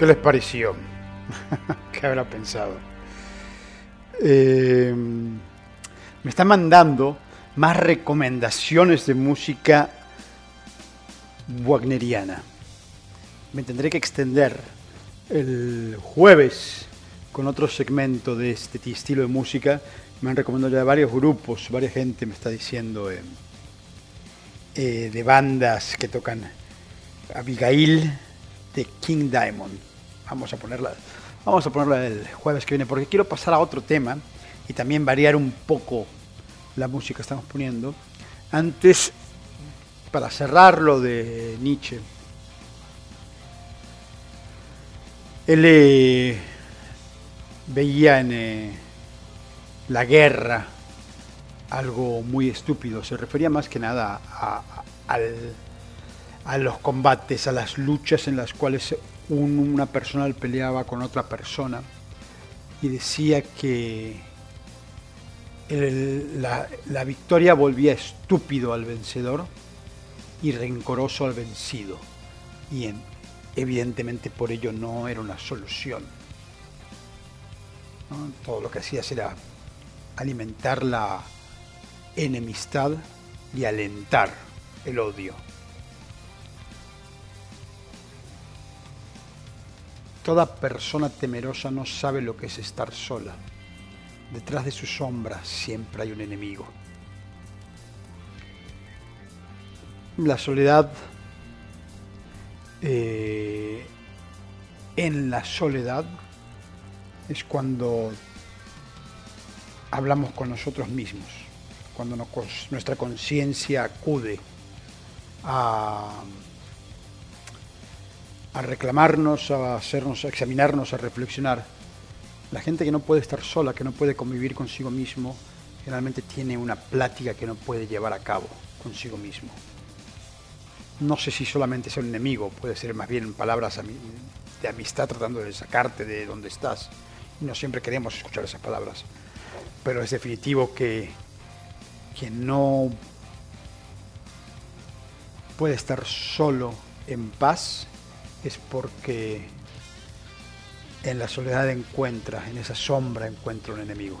¿Qué les pareció? (laughs) ¿Qué habrá pensado? Eh, me están mandando más recomendaciones de música wagneriana. Me tendré que extender el jueves con otro segmento de este ti- estilo de música. Me han recomendado ya varios grupos, varias gente me está diciendo eh, eh, de bandas que tocan Abigail de King Diamond. Vamos a ponerla, vamos a ponerla el jueves que viene porque quiero pasar a otro tema y también variar un poco la música que estamos poniendo. Antes, para cerrar lo de Nietzsche, él eh, veía en eh, la guerra algo muy estúpido. Se refería más que nada a, a- al- a los combates, a las luchas en las cuales un- una persona peleaba con otra persona y decía que la, victoria volvía estúpido al vencedor y rencoroso al vencido. Y en- evidentemente por ello no era una solución. Todo lo que hacías era alimentar la enemistad y alentar el odio. Toda persona temerosa no sabe lo que es estar sola. Detrás de su sombra siempre hay un enemigo. La soledad, eh, en la soledad, es cuando hablamos con nosotros mismos, cuando nuestra conciencia acude a, a reclamarnos, a hacernos, a examinarnos, a reflexionar. La gente que no puede estar sola, que no puede convivir consigo mismo, generalmente tiene una plática que no puede llevar a cabo consigo mismo. No sé si solamente es un enemigo, puede ser más bien palabras de amistad tratando de sacarte de donde estás. Y no siempre queremos escuchar esas palabras. Pero es definitivo que quien no puede estar solo en paz es porque en la soledad encuentra, en esa sombra encuentra un enemigo.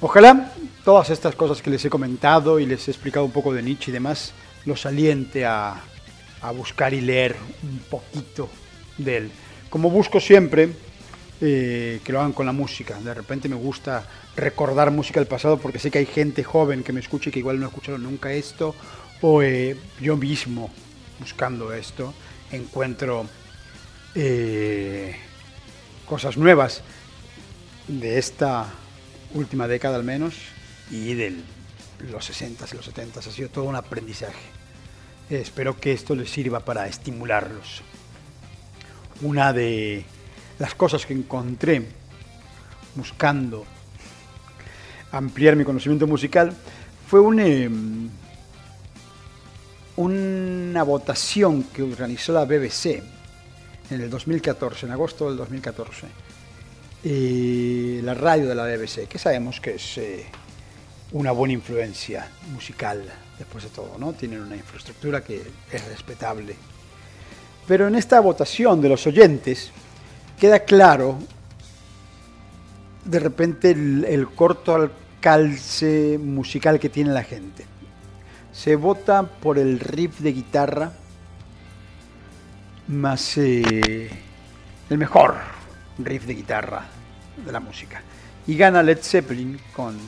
Ojalá todas estas cosas que les he comentado y les he explicado un poco de Nietzsche y demás los aliente a, buscar y leer un poquito de él. Como busco siempre, eh, que lo hagan con la música. De repente me gusta recordar música del pasado porque sé que hay gente joven que me escucha y que igual no escucharon nunca esto, o eh, yo mismo buscando esto encuentro eh, cosas nuevas de esta última década al menos y de los 60s y los 70s. Ha sido todo un aprendizaje. Espero que esto les sirva para estimularlos. Una de las cosas que encontré buscando ampliar mi conocimiento musical fue un, eh, una votación que organizó la BBC en el 2014, en agosto del 2014. Eh, la radio de la BBC, que sabemos que es eh, una buena influencia musical, después de todo, ¿no? Tienen una infraestructura que es respetable. Pero en esta votación de los oyentes queda claro de repente el, el corto alcance musical que tiene la gente. Se vota por el riff de guitarra más eh, el mejor riff de guitarra de la música. Y gana Led Zeppelin con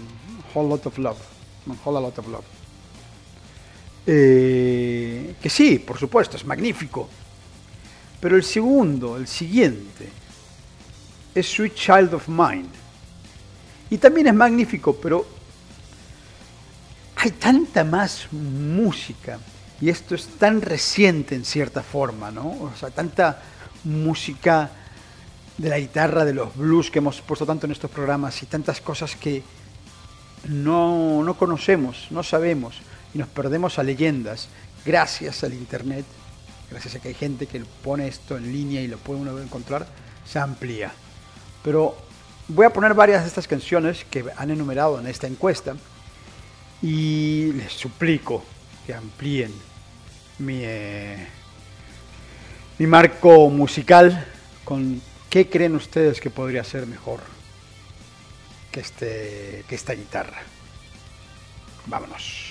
Whole Lot of Love. Con Whole Lot of Love. Eh, que sí, por supuesto, es magnífico. Pero el segundo, el siguiente, es Sweet Child of Mine. Y también es magnífico, pero hay tanta más música. Y esto es tan reciente en cierta forma, ¿no? O sea, tanta música de la guitarra, de los blues que hemos puesto tanto en estos programas y tantas cosas que no, no conocemos, no sabemos y nos perdemos a leyendas gracias al Internet, gracias a que hay gente que pone esto en línea y lo puede uno encontrar, se amplía. Pero voy a poner varias de estas canciones que han enumerado en esta encuesta y les suplico que amplíen mi, eh, mi marco musical con qué creen ustedes que podría ser mejor que, este, que esta guitarra. Vámonos.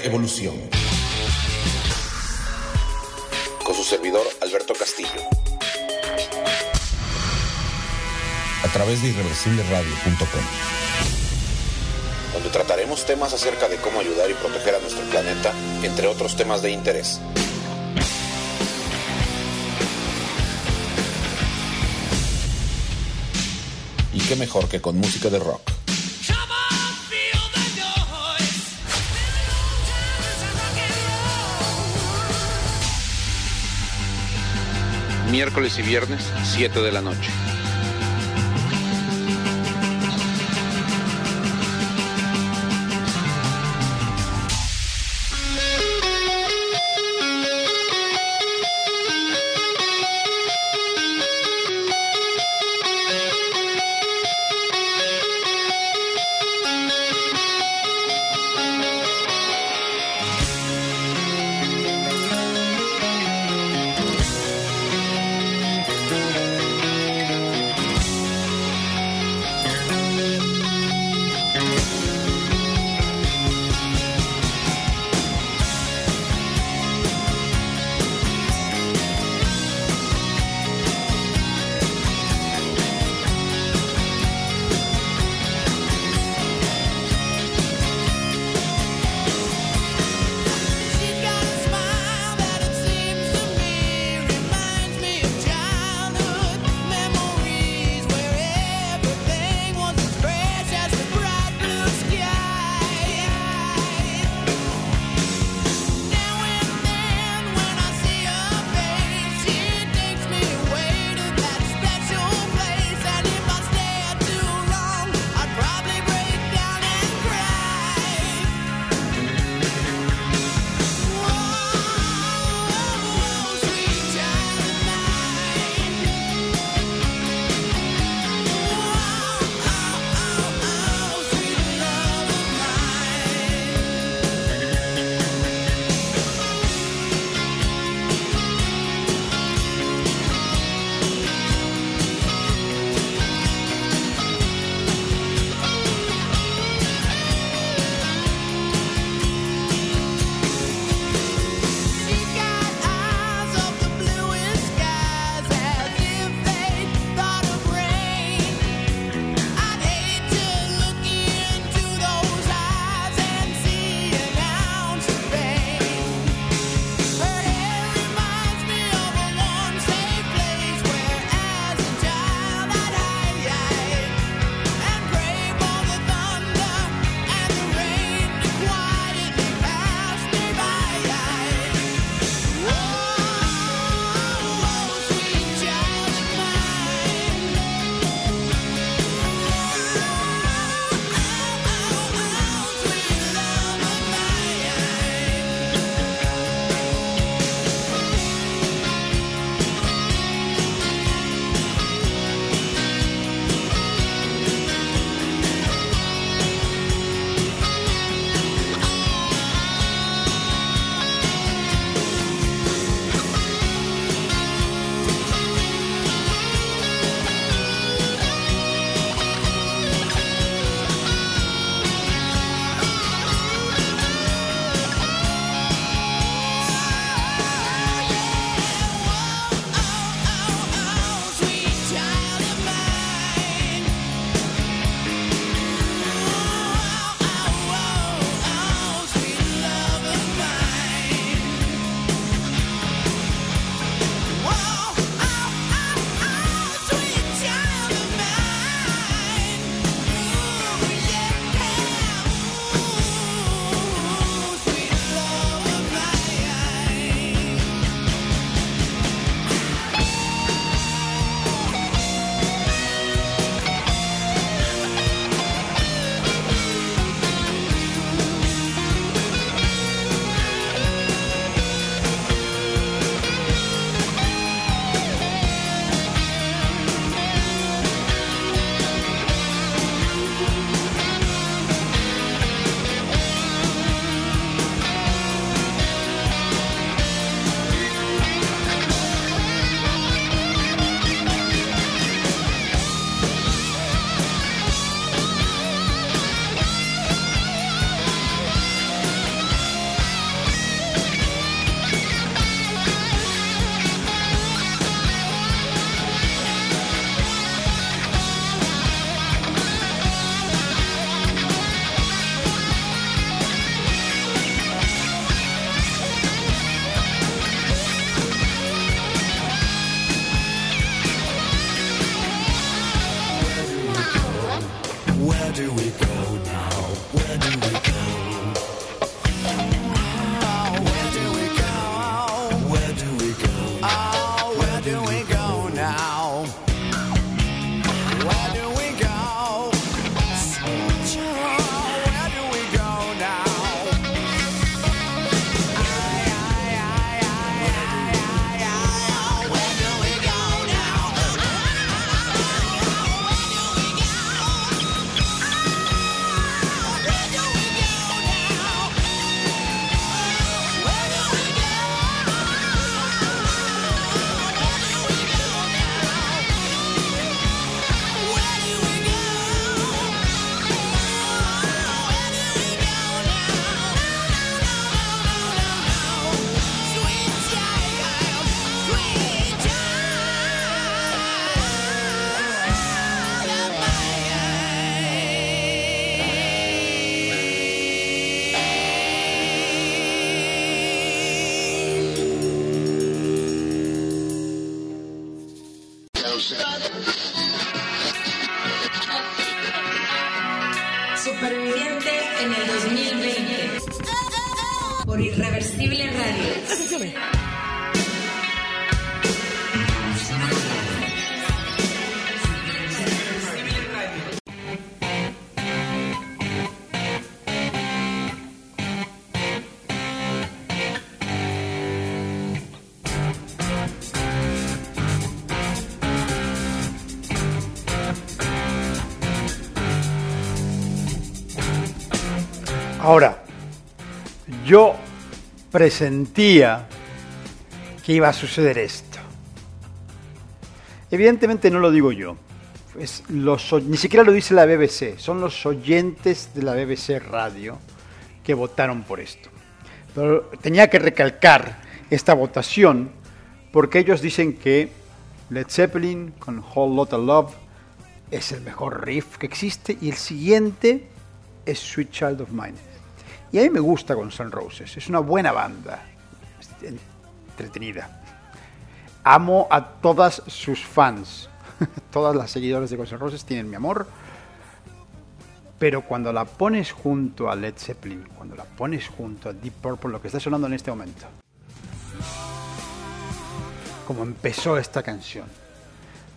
Reevolución. Con su servidor Alberto Castillo. A través de irreversibleradio.com. Donde trataremos temas acerca de cómo ayudar y proteger a nuestro planeta, entre otros temas de interés. Y qué mejor que con música de rock. Miércoles y viernes, 7 de la noche. Presentía que iba a suceder esto. Evidentemente no lo digo yo. Es ni siquiera lo dice la BBC. Son los oyentes de la BBC Radio que votaron por esto. Pero tenía que recalcar esta votación porque ellos dicen que Led Zeppelin con Whole Lotta Love es el mejor riff que existe y el siguiente es Sweet Child of Mine. Y a mí me gusta Guns N' Roses, es una buena banda, entretenida. Amo a todas sus fans, (laughs) todas las seguidoras de Guns N' Roses tienen mi amor, pero cuando la pones junto a Led Zeppelin, cuando la pones junto a Deep Purple, lo que está sonando en este momento, como empezó esta canción,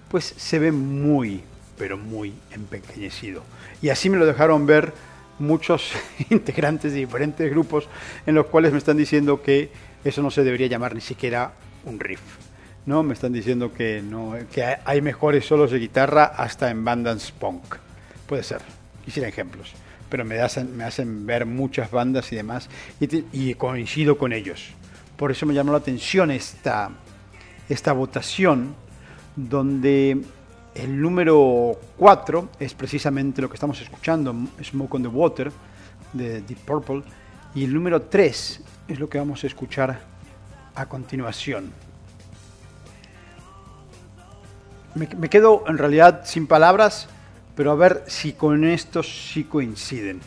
pues se ve muy, pero muy empequeñecido. Y así me lo dejaron ver muchos (laughs) integrantes de diferentes grupos en los cuales me están diciendo que eso no se debería llamar ni siquiera un riff. ¿no? Me están diciendo que, no, que hay- mejores solos de guitarra hasta en bandas punk. Puede ser, quisiera ejemplos. Pero me hacen, me hacen ver muchas bandas y demás y, te- y coincido con ellos. Por eso me llamó la atención esta, esta votación donde el número 4 es precisamente lo que estamos escuchando, Smoke on the Water de Deep Purple, y el número 3 es lo que vamos a escuchar a continuación. Me, me quedo en realidad sin palabras, pero a ver si con estos sí coinciden.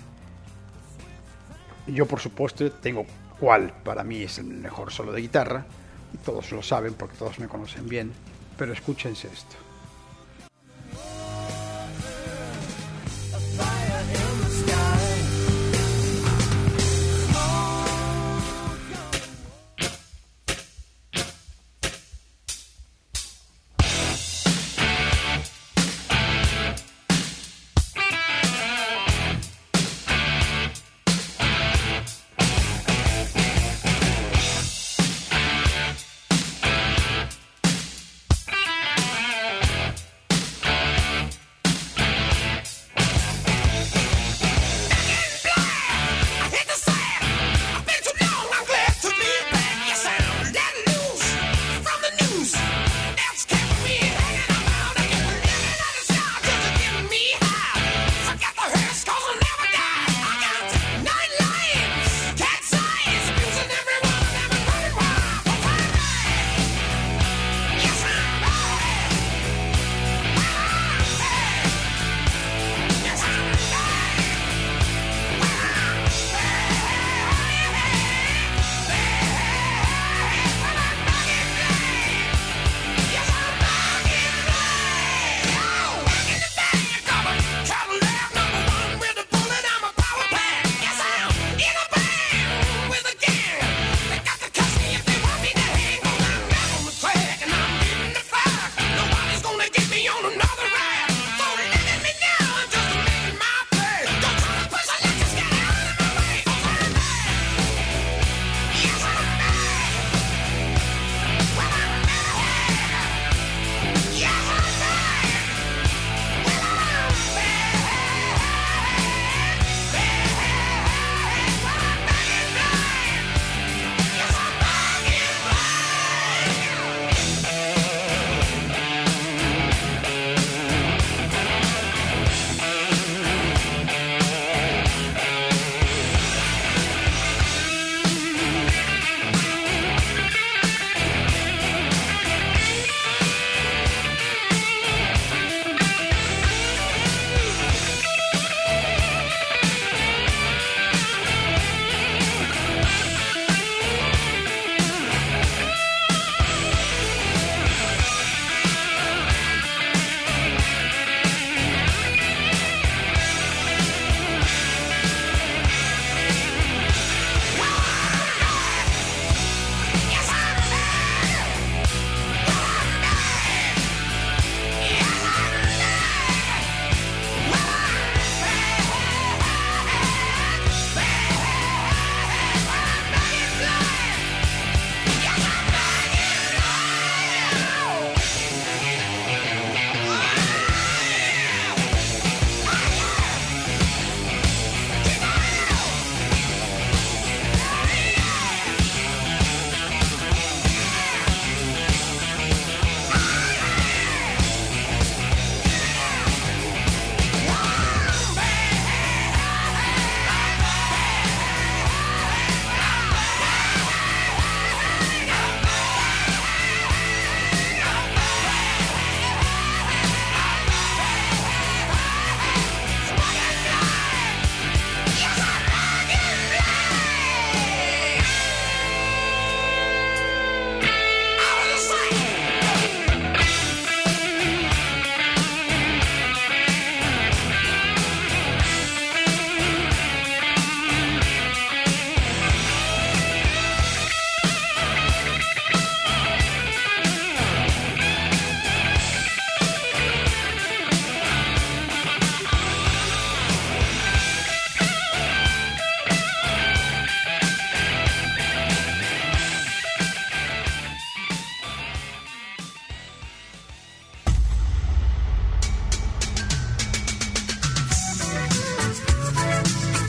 Yo por supuesto tengo cuál para mí es el mejor solo de guitarra, y todos lo saben porque todos me conocen bien, pero escúchense esto.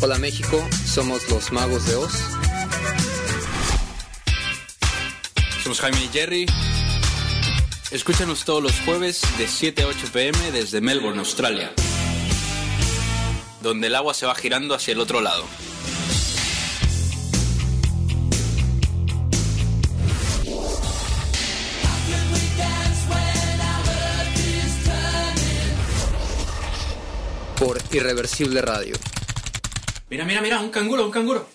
Hola México, somos los Magos de Oz. Somos Jaime y Jerry. Escúchanos todos los jueves de 7 a 8 pm desde Melbourne, Australia. Donde el agua se va girando hacia el otro lado. Por Irreversible Radio. Mira, mira, mira, un canguro, un canguro.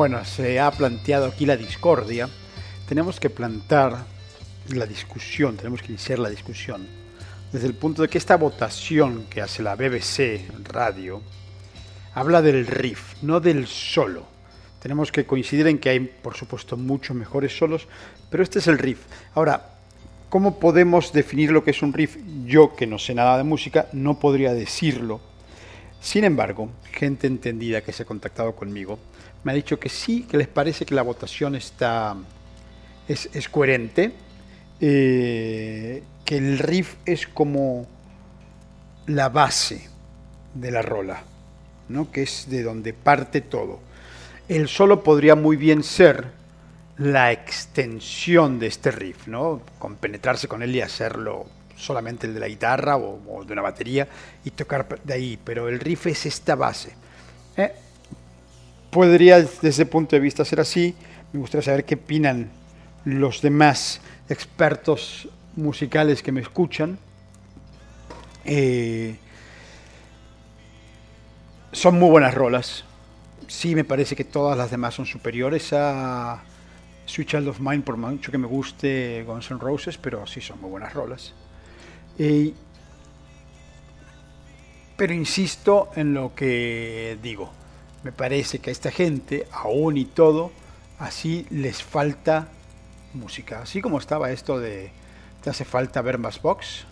Bueno, se ha planteado aquí la discordia. Tenemos que plantar la discusión, tenemos que iniciar la discusión desde el punto de que esta votación que hace la BBC Radio habla del riff, no del solo. Tenemos que coincidir en que hay, por supuesto, muchos mejores solos, pero este es el riff. Ahora, ¿cómo podemos definir lo que es un riff? Yo, que no sé nada de música, no podría decirlo. Sin embargo, gente entendida que se ha contactado conmigo me ha dicho que sí, que les parece que la votación está es, coherente, eh, que el riff es como la base de la rola, ¿no? que es de donde parte todo. El solo podría muy bien ser la extensión de este riff, ¿no? compenetrarse con él y hacerlo solamente el de la guitarra o, o de una batería y tocar de ahí, pero el riff es esta base. ¿eh? Podría desde ese punto de vista ser así. Me gustaría saber qué opinan los demás expertos musicales que me escuchan. Eh, son muy buenas rolas. Sí, me parece que todas las demás son superiores a Sweet Child of Mine, por mucho que me guste Guns N' Roses, pero sí son muy buenas rolas. Eh, pero insisto en lo que digo me parece que a esta gente, aún y todo, así les falta música. Así como estaba esto de te hace falta ver más box,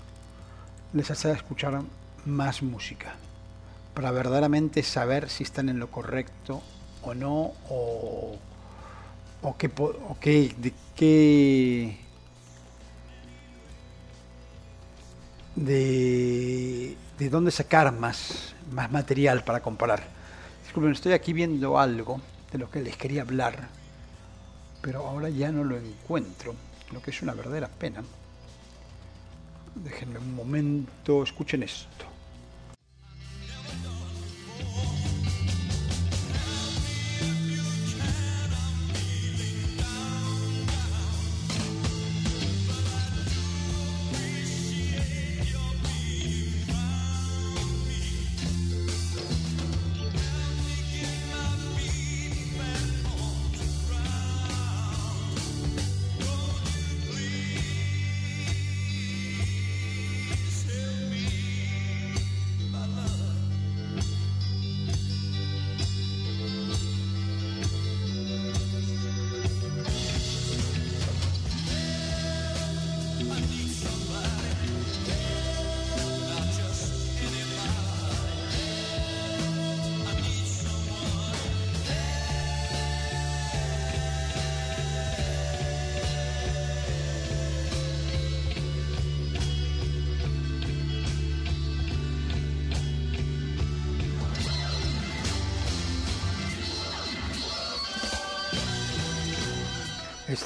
les hace escuchar más música. Para verdaderamente saber si están en lo correcto o no, o, o qué, o qué, de qué, de, de dónde sacar más, más material para comparar. Disculpen, estoy aquí viendo algo de lo que les quería hablar, pero ahora ya no lo encuentro, lo que es una verdadera pena. Déjenme un momento, escuchen esto.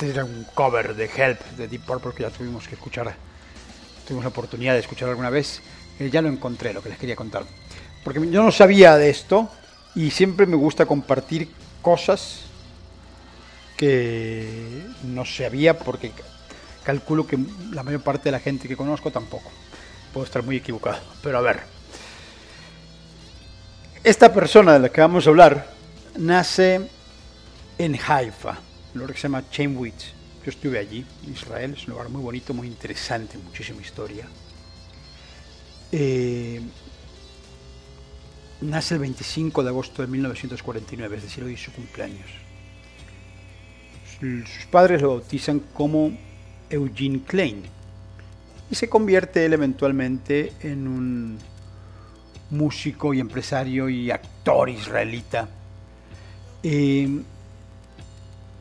Este era un cover de Help de Deep Purple que ya tuvimos que escuchar, tuvimos la oportunidad de escuchar alguna vez. Eh, ya lo encontré, lo que les quería contar. Porque yo no sabía de esto y siempre me gusta compartir cosas que no sabía porque calculo que la mayor parte de la gente que conozco tampoco. Puedo estar muy equivocado, pero a ver. Esta persona de la que vamos a hablar nace en Haifa, un lugar que se llama Chainwitz. Yo estuve allí, en Israel, es un lugar muy bonito, muy interesante, muchísima historia. Eh, nace el 25 de agosto de 1949, es decir, hoy es su cumpleaños. Sus padres lo bautizan como Eugene Klein y se convierte él eventualmente en un músico y empresario y actor israelita. Eh,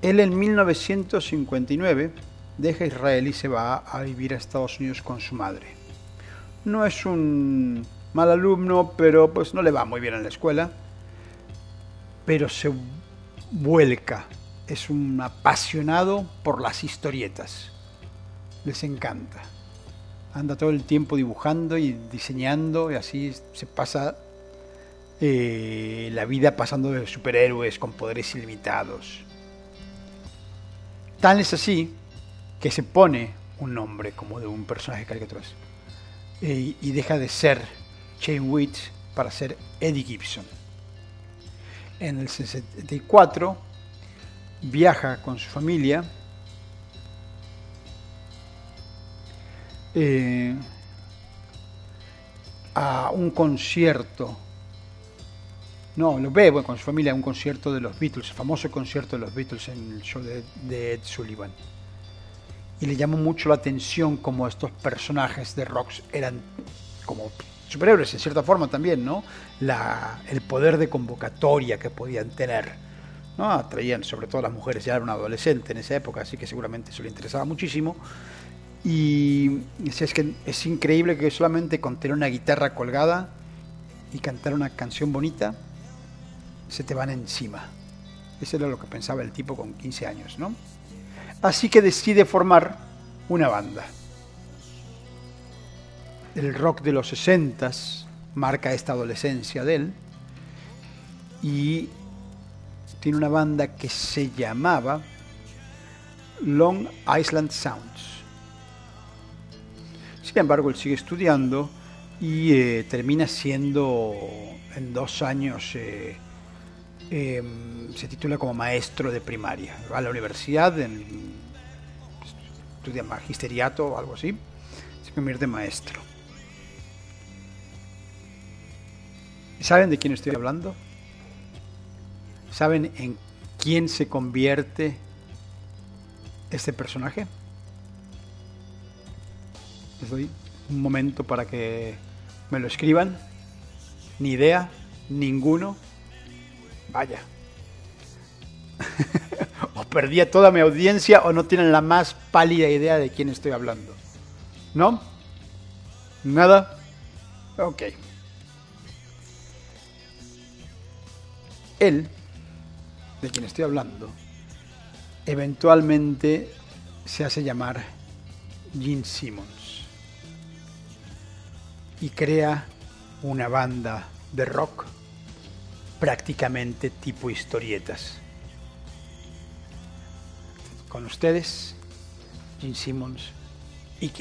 él en 1959 deja Israel y se va a vivir a Estados Unidos con su madre. No es un mal alumno, pero pues no le va muy bien en la escuela. Pero se vuelca. Es un apasionado por las historietas. Les encanta. Anda todo el tiempo dibujando y diseñando y así se pasa eh, la vida pasando de superhéroes con poderes ilimitados. Tan es así que se pone un nombre como de un personaje caricaturesco eh, y deja de ser Shane Witt para ser Eddie Gibson. En el 64 viaja con su familia eh, a un concierto. No, lo ve bueno, con su familia un concierto de los Beatles, el famoso concierto de los Beatles en el show de, Ed Sullivan. Y le llamó mucho la atención como estos personajes de rocks eran como superhéroes en cierta forma también, ¿no? La, el poder de convocatoria que podían tener. ¿no? Atraían sobre todo a las mujeres, ya era una adolescente en esa época, así que seguramente eso le interesaba muchísimo. Y es que es increíble que solamente con tener una guitarra colgada y cantar una canción bonita, se te van encima. Eso era lo que pensaba el tipo con 15 años, ¿no? Así que decide formar una banda. El rock de los 60 marca esta adolescencia de él y tiene una banda que se llamaba Long Island Sounds. Sin embargo, él sigue estudiando y eh, termina siendo en dos años, eh, eh, se titula como maestro de primaria. Va a la universidad, en, estudia magisteriato o algo así, se convierte en maestro. ¿Y ¿Saben de quién estoy hablando? ¿Saben en quién se convierte este personaje? Les doy un momento para que me lo escriban. Ni idea, ninguno. Vaya. (laughs) o perdí a toda mi audiencia o no tienen la más pálida idea de quién estoy hablando. ¿No? ¿Nada? Ok. Él, de quien estoy hablando, eventualmente se hace llamar Gene Simmons y crea una banda de rock prácticamente tipo historietas. Con ustedes, Gene Simmons y.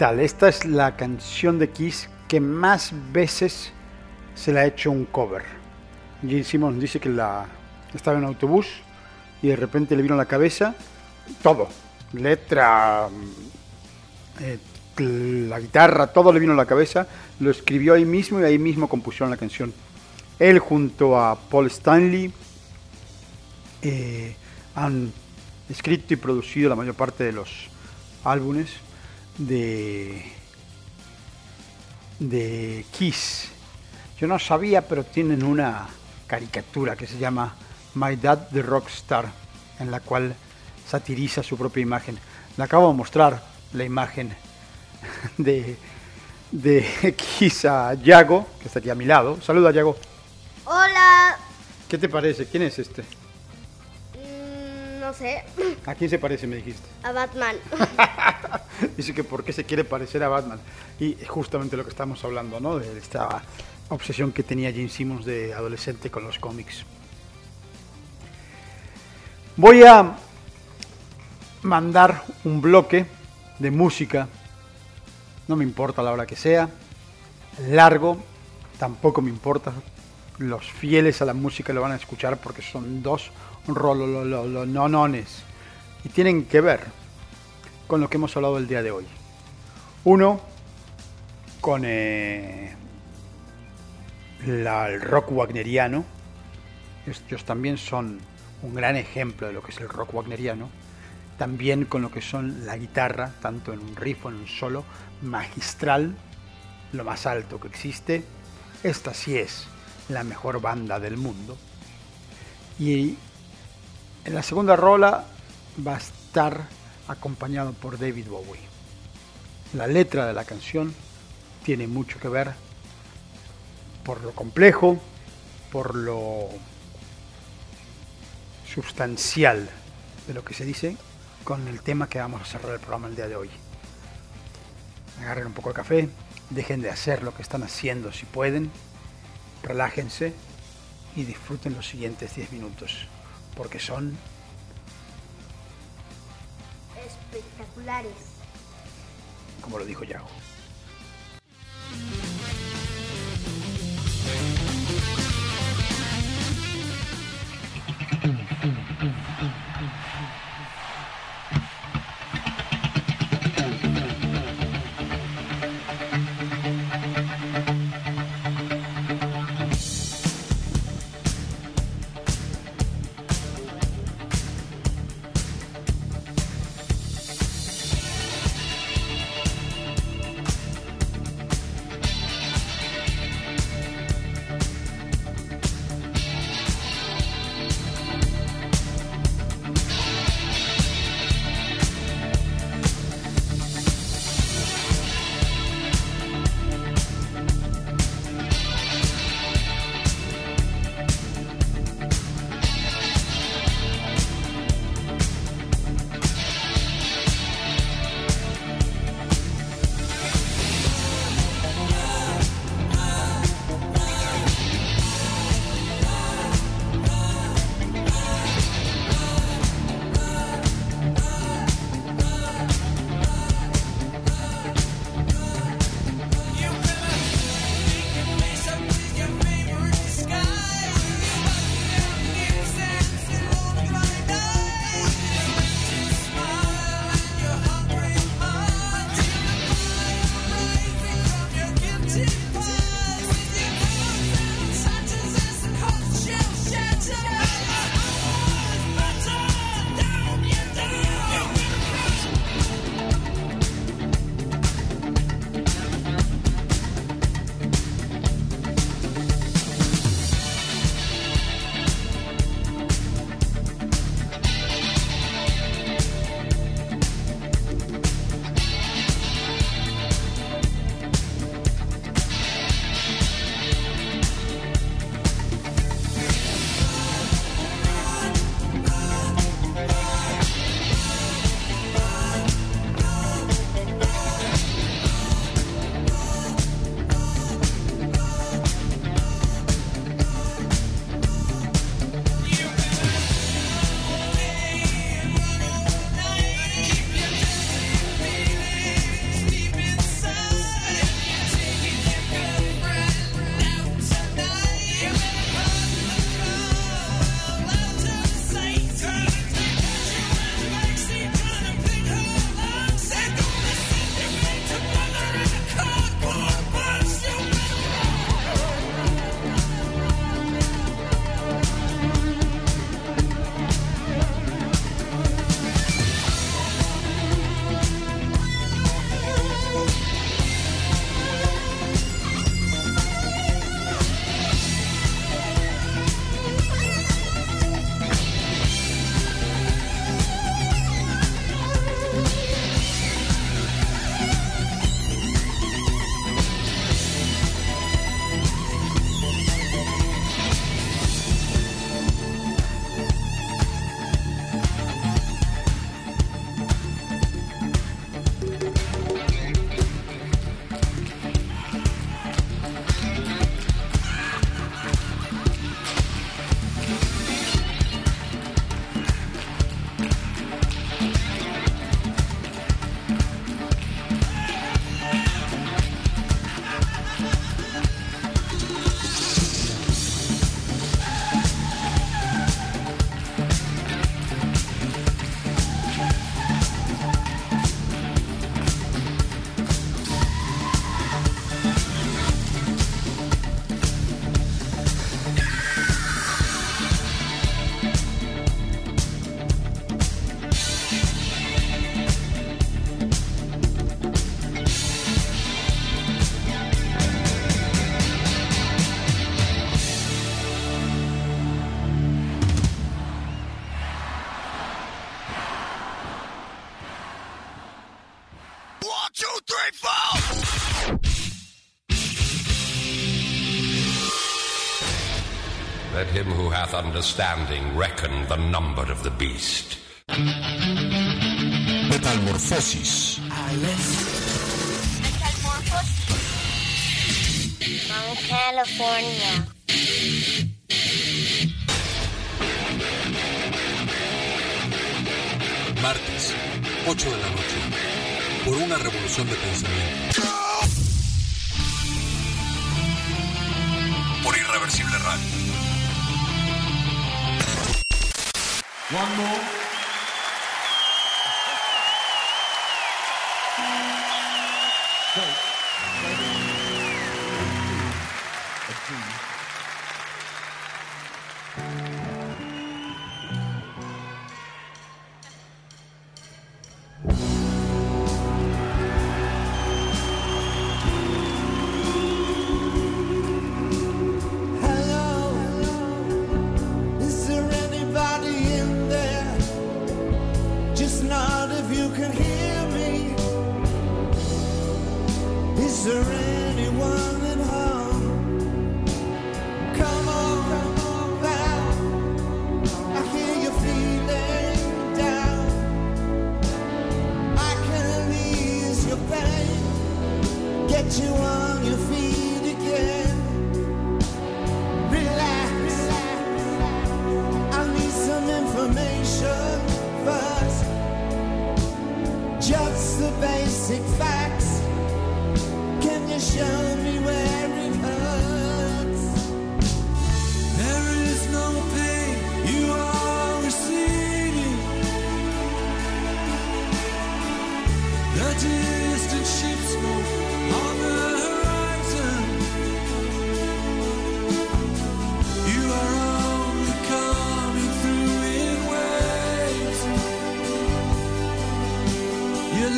Esta es la canción de Kiss que más veces se la ha hecho un cover. Gene Simmons dice que la estaba en un autobús y de repente le vino a la cabeza todo, letra, eh, la guitarra, todo le vino a la cabeza, lo escribió ahí mismo y ahí mismo compusieron la canción. Él junto a Paul Stanley eh, han escrito y producido la mayor parte de los álbumes de, de Kiss. Yo no sabía, pero tienen una caricatura que se llama My Dad the Rockstar, en la cual satiriza su propia imagen. Le acabo de mostrar la imagen (laughs) de, de Kiss a Yago, que está aquí a mi lado. Saluda, Yago. Hola. ¿Qué te parece? ¿Quién es este? No sé. ¿A quién se parece, me dijiste? A Batman. (laughs) Dice que por qué se quiere parecer a Batman. Y es justamente lo que estamos hablando, ¿no? De esta obsesión que tenía Gene Simmons de adolescente con los cómics. Voy a mandar un bloque de música, no me importa la hora que sea, largo, tampoco me importa, los fieles a la música lo van a escuchar porque son dos rololonones y tienen que ver con lo que hemos hablado el día de hoy. Uno, con eh, la- el rock wagneriano. Estos también son un gran ejemplo de lo que es el rock wagneriano. También con lo que son la guitarra, tanto en un riff o en un solo, magistral, lo más alto que existe. Esta sí es la mejor banda del mundo. Y en la segunda rola va a estar acompañado por David Bowie. La letra de la canción tiene mucho que ver por lo complejo, por lo sustancial de lo que se dice con el tema que vamos a cerrar el programa el día de hoy. Agarren un poco de café, dejen de hacer lo que están haciendo si pueden, relájense y disfruten los siguientes 10 minutos, porque son Espectaculares. como lo dijo Yago. understanding reckon the number of the beast. Metamorfosis. From California. Martes, 8 de la noche. Por una revolución de pensamiento. one more.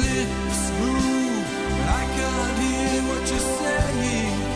lips move, but I can't hear what you're saying.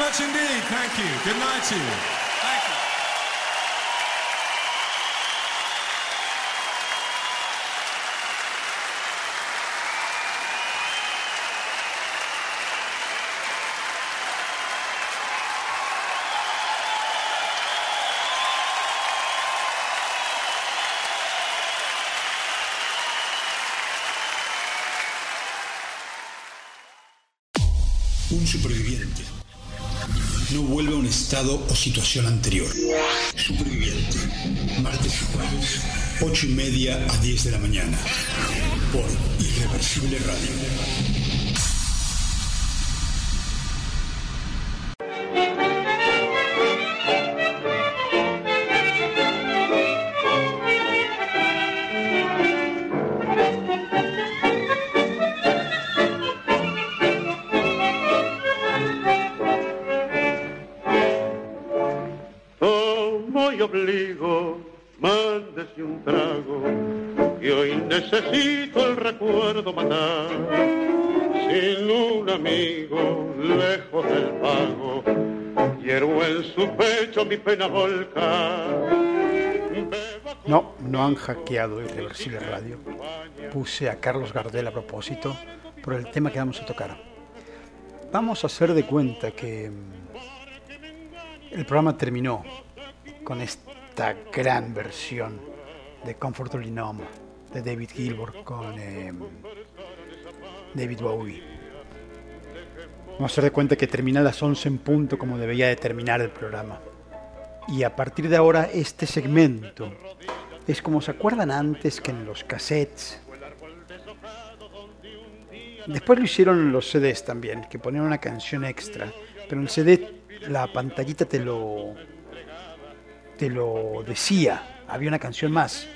Much indeed. Thank you. Good night to you. Thank you. Un estado o situación anterior. Superviviente. Martes y jueves, 8 y media a 10 de la mañana. Por Irreversible Radio. Han hackeado Irreversible Radio. Puse a Carlos Gardel a propósito por el tema que vamos a tocar. Vamos a hacer de cuenta que mm, el programa terminó con esta gran versión de Comfortably Numb de David Gilmour con eh, David Bowie. Vamos a hacer de cuenta que termina a las 11 en punto como debería de terminar el programa. Y a partir de ahora este segmento es como se acuerdan antes que en los cassettes. Después lo hicieron en los CDs también, que ponían una canción extra. Pero en el CD la pantallita te lo te lo decía, había una canción más.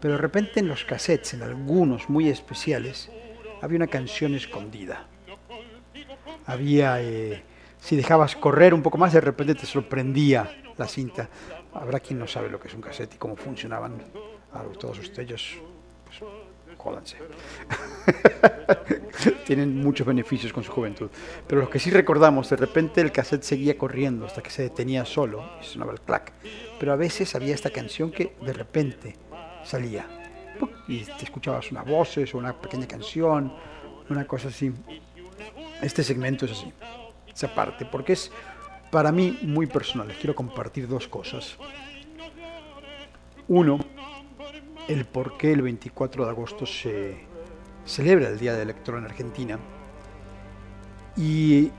Pero de repente en los cassettes, en algunos muy especiales, había una canción escondida. Había, eh, si dejabas correr un poco más, de repente te sorprendía la cinta. Habrá quien no sabe lo que es un cassette y cómo funcionaban. Todos ustedes, pues, jódanse. (laughs) Tienen muchos beneficios con su juventud. Pero los que sí recordamos, de repente el cassette seguía corriendo hasta que se detenía solo y sonaba el clac. Pero a veces había esta canción que de repente salía. Y te escuchabas unas voces o una pequeña canción, una cosa así. Este segmento es así, esa parte, porque es para mí muy personal. Les quiero compartir dos cosas. Uno, el por qué el 24 de agosto se celebra el Día del Electro en Argentina. Y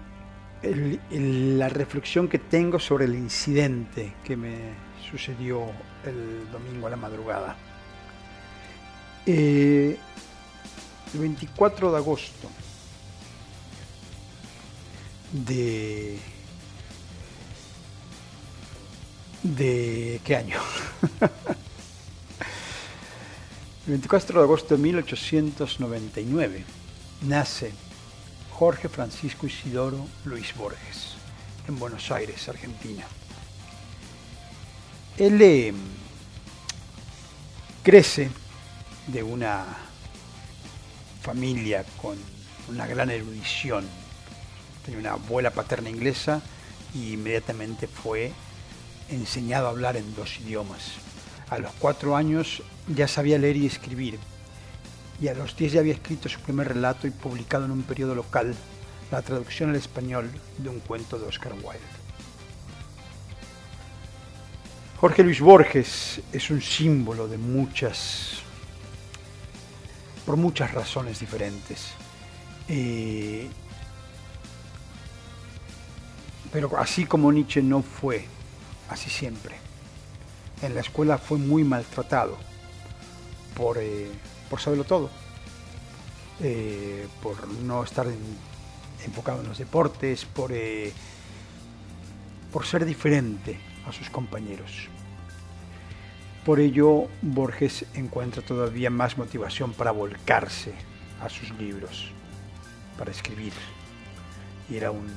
la reflexión que tengo sobre el incidente que me sucedió el domingo a la madrugada. Eh, el 24 de agosto de... ¿De qué año? (laughs) El 24 de agosto de 1899 nace Jorge Francisco Isidoro Luis Borges en Buenos Aires, Argentina. Él eh, crece de una familia con una gran erudición. Tenía una abuela paterna inglesa y inmediatamente fue enseñado a hablar en dos idiomas. A los cuatro años ya sabía leer y escribir. Y a los diez ya había escrito su primer relato y publicado en un periodo local la traducción al español de un cuento de Oscar Wilde. Jorge Luis Borges es un símbolo de muchas, por muchas razones diferentes. Eh, pero así como Nietzsche no fue así siempre. En la escuela fue muy maltratado por, eh, por saberlo todo, eh, por no estar en- enfocado en los deportes, por, eh, por ser diferente a sus compañeros. Por ello, Borges encuentra todavía más motivación para volcarse a sus libros, para escribir. Y era un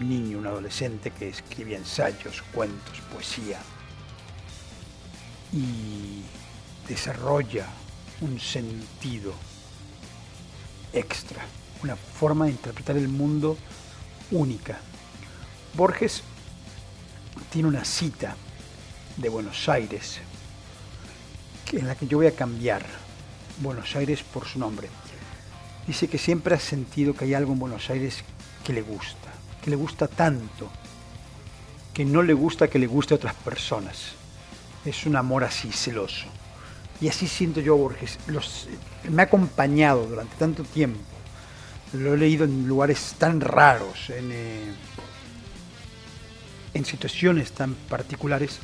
niño, un adolescente que escribía ensayos, cuentos, poesía. Y desarrolla un sentido extra, una forma de interpretar el mundo única Borges tiene una cita de Buenos Aires en la que yo voy a cambiar Buenos Aires por su nombre. Dice que siempre ha sentido que hay algo en Buenos Aires que le gusta, que le gusta tanto, que no le gusta que le guste a otras personas. Es un amor así celoso. Y así siento yo Borges. Los, me ha acompañado durante tanto tiempo. Lo he leído en lugares tan raros, en, eh, en situaciones tan particulares,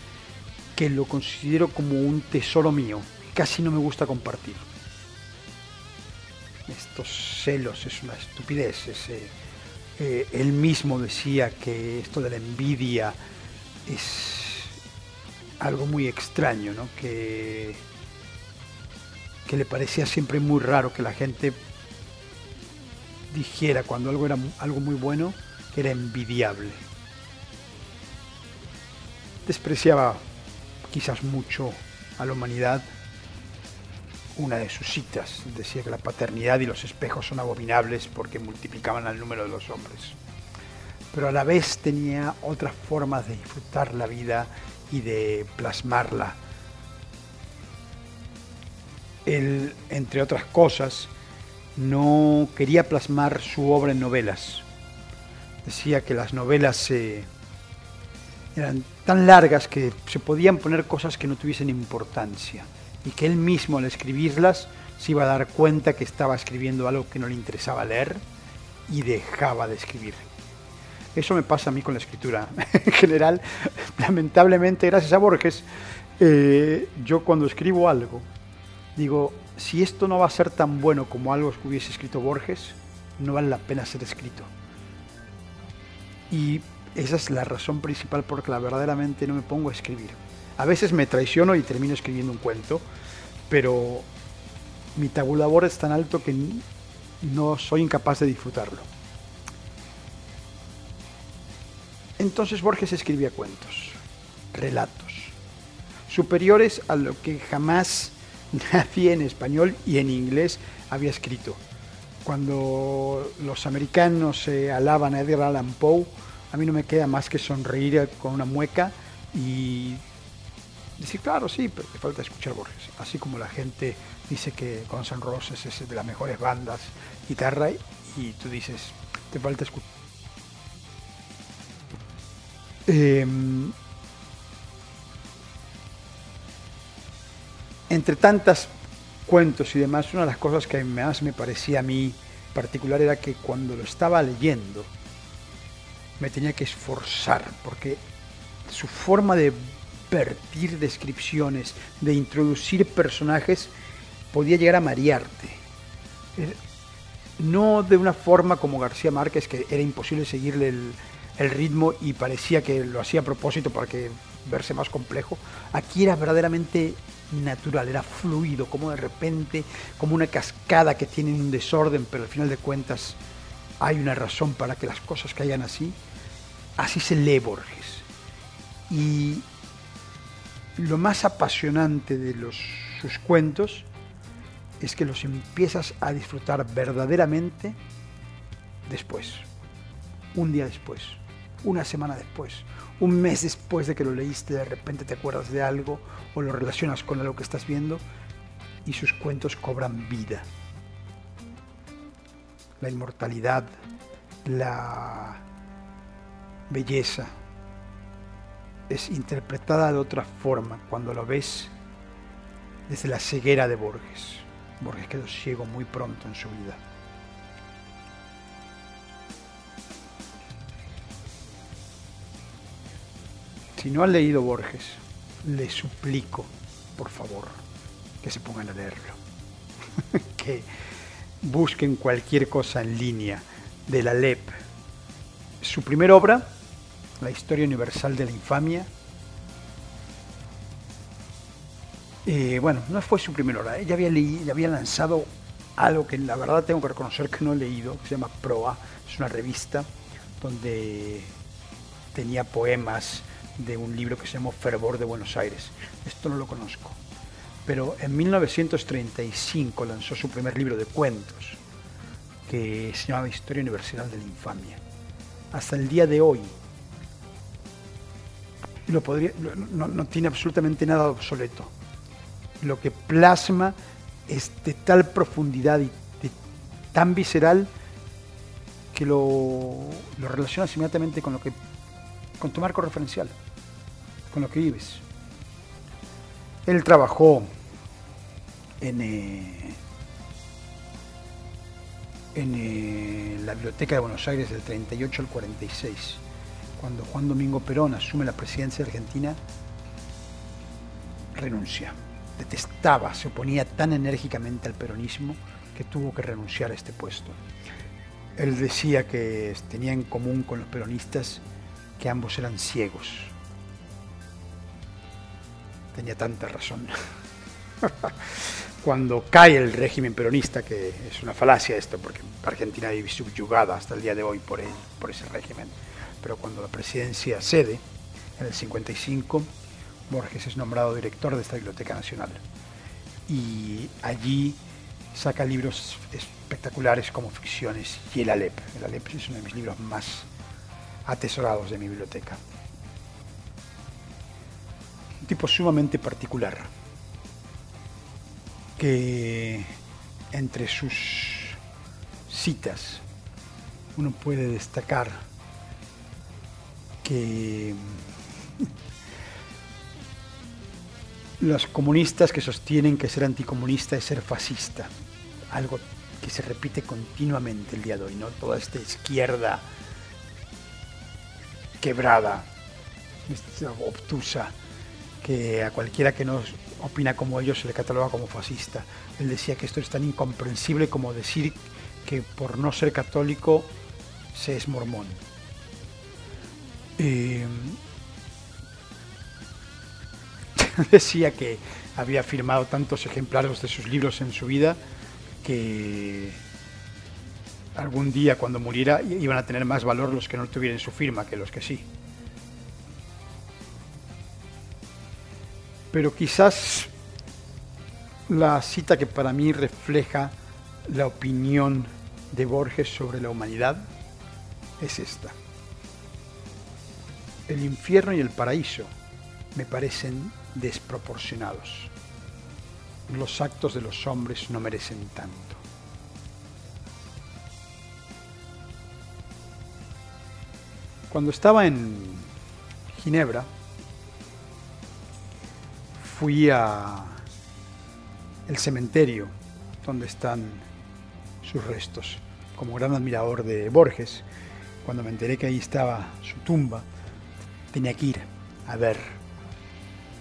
que lo considero como un tesoro mío. Casi no me gusta compartir. Estos celos es una estupidez. es, eh, él mismo decía que esto de la envidia es algo muy extraño, ¿no? Que, que le parecía siempre muy raro que la gente dijera cuando algo era algo muy bueno que era envidiable. Despreciaba quizás mucho a la humanidad. Una de sus citas decía que la paternidad y los espejos son abominables porque multiplicaban el número de los hombres. Pero a la vez tenía otras formas de disfrutar la vida y de plasmarla. Él, entre otras cosas, no quería plasmar su obra en novelas. Decía que las novelas eh, eran tan largas que se podían poner cosas que no tuviesen importancia y que él mismo al escribirlas se iba a dar cuenta que estaba escribiendo algo que no le interesaba leer y dejaba de escribir. Eso me pasa a mí con la escritura. en general, lamentablemente, gracias a Borges, eh, yo cuando escribo algo, digo, si esto no va a ser tan bueno como algo que hubiese escrito Borges, no vale la pena ser escrito. Y esa es la razón principal por la verdaderamente no me pongo a escribir. A veces me traiciono y termino escribiendo un cuento, pero mi tabulador es tan alto que no soy incapaz de disfrutarlo. Entonces Borges escribía cuentos, relatos, superiores a lo que jamás (laughs) nadie en español y en inglés había escrito. Cuando los americanos eh, alaban a Edgar Allan Poe, a mí no me queda más que sonreír con una mueca y decir, claro, sí, pero te falta escuchar Borges. Así como la gente dice que Guns N' Roses es de las mejores bandas guitarra y tú dices, te falta escuchar. Em, entre tantas cuentos y demás, una de las cosas que más me parecía a mí particular era que cuando lo estaba leyendo me tenía que esforzar, porque su forma de vertir descripciones, de introducir personajes, podía llegar a marearte. Eh, No de una forma como García Márquez, que era imposible seguirle el, el ritmo y parecía que lo hacía a propósito para que verse más complejo. Aquí era verdaderamente natural, era fluido, como de repente, como una cascada que tiene un desorden, pero al final de cuentas hay una razón para que las cosas caigan así. Así se lee Borges. Y lo más apasionante de sus cuentos es que los empiezas a disfrutar verdaderamente después, un día después, una semana después, un mes después de que lo leíste, de repente te acuerdas de algo o lo relacionas con algo que estás viendo y sus cuentos cobran vida. La inmortalidad, la belleza es interpretada de otra forma cuando lo ves desde la ceguera de Borges. Borges quedó ciego muy pronto en su vida. Si no han leído Borges, les suplico, por favor, que se pongan a leerlo. (laughs) que busquen cualquier cosa en línea de la LEP. Su primera obra, La Historia Universal de la Infamia, Eh, bueno, no fue su primera obra. Ella había, había lanzado algo que la verdad tengo que reconocer que no he leído, que se llama Proa. Es una revista donde tenía poemas de un libro que se llamó Fervor de Buenos Aires. Esto no lo conozco. Pero en 1935 lanzó su primer libro de cuentos, que se llamaba Historia Universal de la Infamia. Hasta el día de hoy, lo podría, no, no tiene absolutamente nada de obsoleto. Lo que plasma es de tal profundidad y de tan visceral que lo, lo relacionas inmediatamente con lo que con tu marco referencial, con lo que vives. Él trabajó en, eh, en eh, la Biblioteca de Buenos Aires del 38 al 46. Cuando Juan Domingo Perón asume la presidencia de Argentina, renuncia. Detestaba, se oponía tan enérgicamente al peronismo que tuvo que renunciar a este puesto. Él decía que tenía en común con los peronistas que ambos eran ciegos. Tenía tanta razón. (laughs) Cuando cae el régimen peronista, que es una falacia esto, porque Argentina vive subyugada hasta el día de hoy por, él, por ese régimen, pero cuando la presidencia cede, en el 55, Borges es nombrado director de esta Biblioteca Nacional. Y allí saca libros espectaculares como ficciones y El Alep. El Alep es uno de mis libros más atesorados de mi biblioteca. Un tipo sumamente particular, que entre sus citas uno puede destacar que los comunistas que sostienen que ser anticomunista es ser fascista, algo que se repite continuamente el día de hoy, ¿no? Toda esta izquierda quebrada, obtusa, que a cualquiera que no opina como ellos se le cataloga como fascista. Él decía que esto es tan incomprensible como decir que por no ser católico se es mormón. Eh, (laughs) decía que había firmado tantos ejemplares de sus libros en su vida que algún día cuando muriera iban a tener más valor los que no tuvieran su firma que los que sí. Pero quizás la cita que para mí refleja la opinión de Borges sobre la humanidad es esta. El infierno y el paraíso me parecen desproporcionados. Los actos de los hombres no merecen tanto. Cuando estaba en Ginebra, fui a el cementerio donde están sus restos. Como gran admirador de Borges, cuando me enteré que ahí estaba su tumba, tenía que ir a ver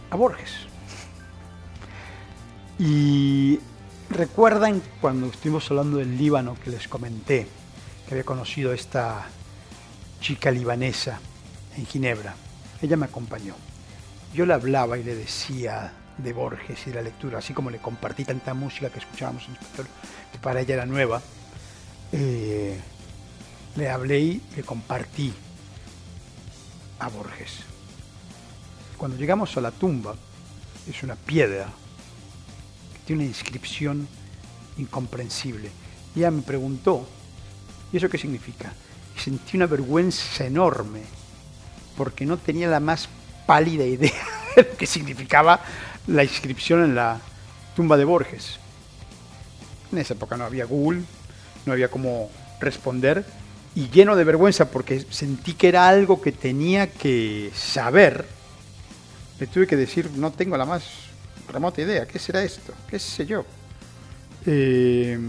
a Borges. Y recuerdan cuando estuvimos hablando del Líbano que les comenté que había conocido a esta chica libanesa en Ginebra. Ella me acompañó. Yo le hablaba y le decía de Borges y de la lectura, así como le compartí tanta música que escuchábamos en español, que para ella era nueva. Eh, le hablé y le compartí a Borges. Cuando llegamos a la tumba, es una piedra que tiene una inscripción incomprensible. Y ella me preguntó, ¿y eso qué significa? Y sentí una vergüenza enorme, porque no tenía la más pálida idea (laughs) de que significaba la inscripción en la tumba de Borges. En esa época no había Google, no había cómo responder, y lleno de vergüenza porque sentí que era algo que tenía que saber, le tuve que decir, no tengo la más remota idea, ¿qué será esto? ¿Qué sé yo? Eh,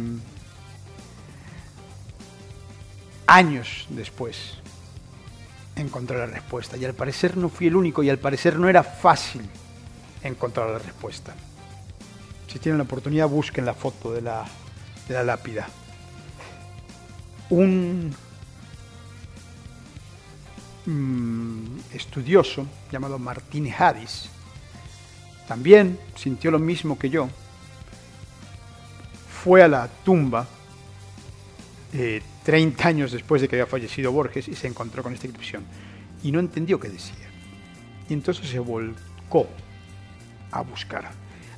años después encontré la respuesta y al parecer no fui el único y al parecer no era fácil encontrar la respuesta. Si tienen la oportunidad busquen la foto de la, de la lápida. Un mm, estudioso llamado Martín Hadis también sintió lo mismo que yo. Fue a la tumba eh, 30 años después de que había fallecido Borges y se encontró con esta inscripción y no entendió qué decía. Y entonces se volcó a buscar.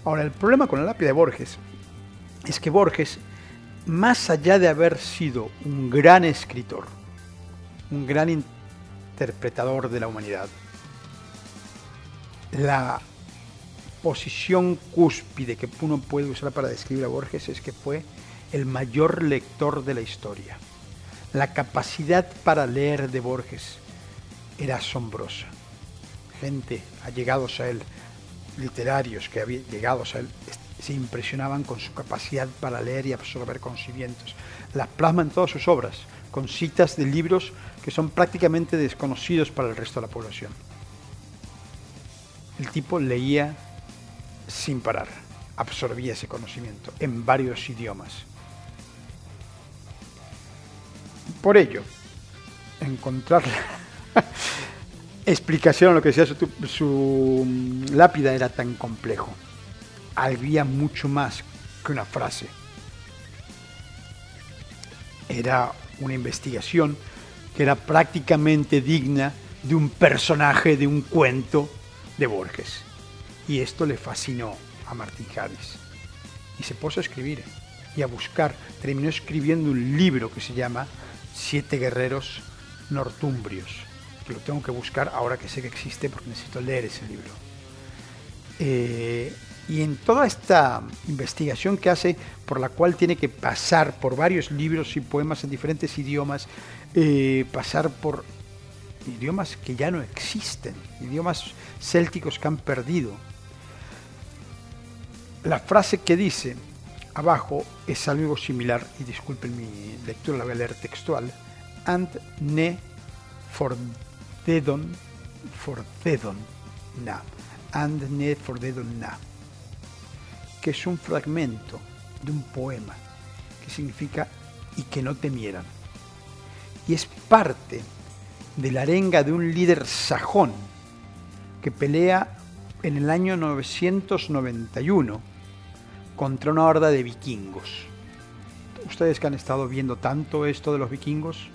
Ahora, el problema con la lápida de Borges es que Borges, más allá de haber sido un gran escritor, un gran interpretador de la humanidad, la posición cúspide que uno puede usar para describir a Borges es que fue el mayor lector de la historia. La capacidad para leer de Borges era asombrosa. Gente allegados a él, literarios que habían llegados a él, se impresionaban con su capacidad para leer y absorber conocimientos. Las plasma en todas sus obras, con citas de libros que son prácticamente desconocidos para el resto de la población. El tipo leía sin parar, absorbía ese conocimiento en varios idiomas. Por ello, encontrar la (laughs) explicación a lo que decía su, su lápida era tan complejo. Había mucho más que una frase. Era una investigación que era prácticamente digna de un personaje de un cuento de Borges. Y esto le fascinó a Martín Javis. Y se puso a escribir y a buscar. Terminó escribiendo un libro que se llama Siete Guerreros Nortumbrios, que lo tengo que buscar ahora que sé que existe porque necesito leer ese libro. Eh, y en toda esta investigación que hace, por la cual tiene que pasar por varios libros y poemas en diferentes idiomas, eh, pasar por idiomas que ya no existen, idiomas célticos que han perdido. La frase que dice abajo es algo similar, y disculpen mi lectura, la voy a leer textual, and ne fordedon, fordedon na, and ne fordedon na, que es un fragmento de un poema que significa y que no temieran. Y es parte de la arenga de un líder sajón que pelea en el año 991 contra una horda de vikingos. Ustedes que han estado viendo tanto esto de los vikingos,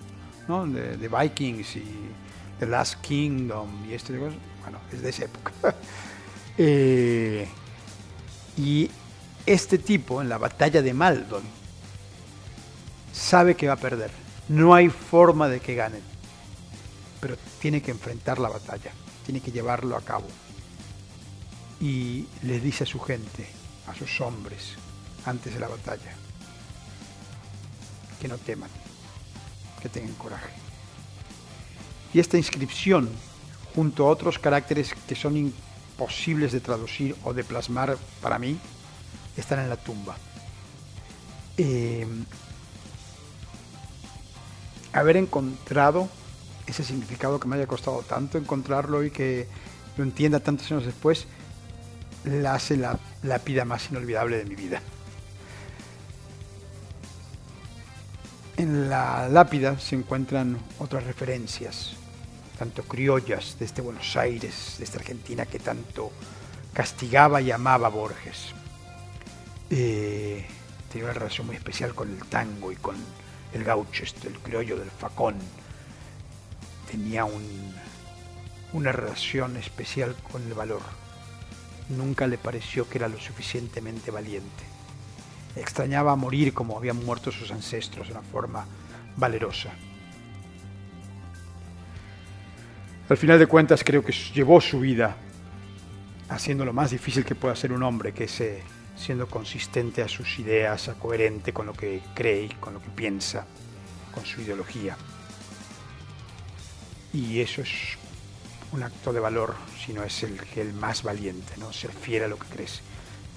de Vikings y The Last Kingdom y este bueno, es de esa época. (laughs) eh, y este tipo en la batalla de Maldon sabe que va a perder. No hay forma de que gane. Pero tiene que enfrentar la batalla. Tiene que llevarlo a cabo. Y le dice a su gente, a sus hombres, antes de la batalla, que no teman, que tengan coraje. Y esta inscripción, junto a otros caracteres que son imposibles de traducir o de plasmar para mí, están en la tumba. Eh, haber encontrado ese significado que me haya costado tanto encontrarlo y que lo entienda tantos años después, la hace la lápida más inolvidable de mi vida. En la lápida se encuentran otras referencias, tanto criollas de este Buenos Aires, de esta Argentina que tanto castigaba y amaba a Borges. Eh, tenía una relación muy especial con el tango y con el gaucho, este, el criollo del facón. Tenía un, una relación especial con el valor. Nunca le pareció que era lo suficientemente valiente. Extrañaba morir como habían muerto sus ancestros de una forma valerosa. Al final de cuentas creo que llevó su vida haciendo lo más difícil que puede hacer un hombre, que es eh, siendo consistente a sus ideas, coherente con lo que cree con lo que piensa, con su ideología. Y eso es un acto de valor, si no es el, el más valiente, ¿no? ser fiel a lo que crees.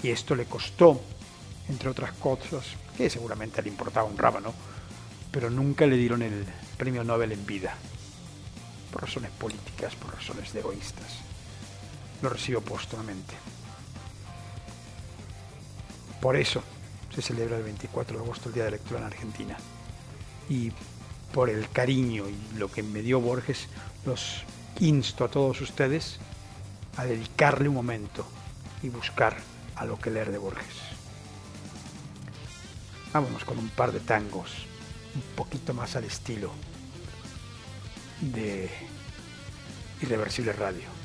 Y esto le costó, entre otras cosas, que seguramente le importaba un rábano, pero nunca le dieron el premio Nobel en vida, por razones políticas, por razones egoístas. Lo recibió póstumamente. Por eso se celebra el 24 de agosto el Día de Lectura en Argentina. Y por el cariño y lo que me dio Borges, los insto a todos ustedes a dedicarle un momento y buscar a lo que leer de Borges. Vámonos con un par de tangos, un poquito más al estilo de Irreversible Radio.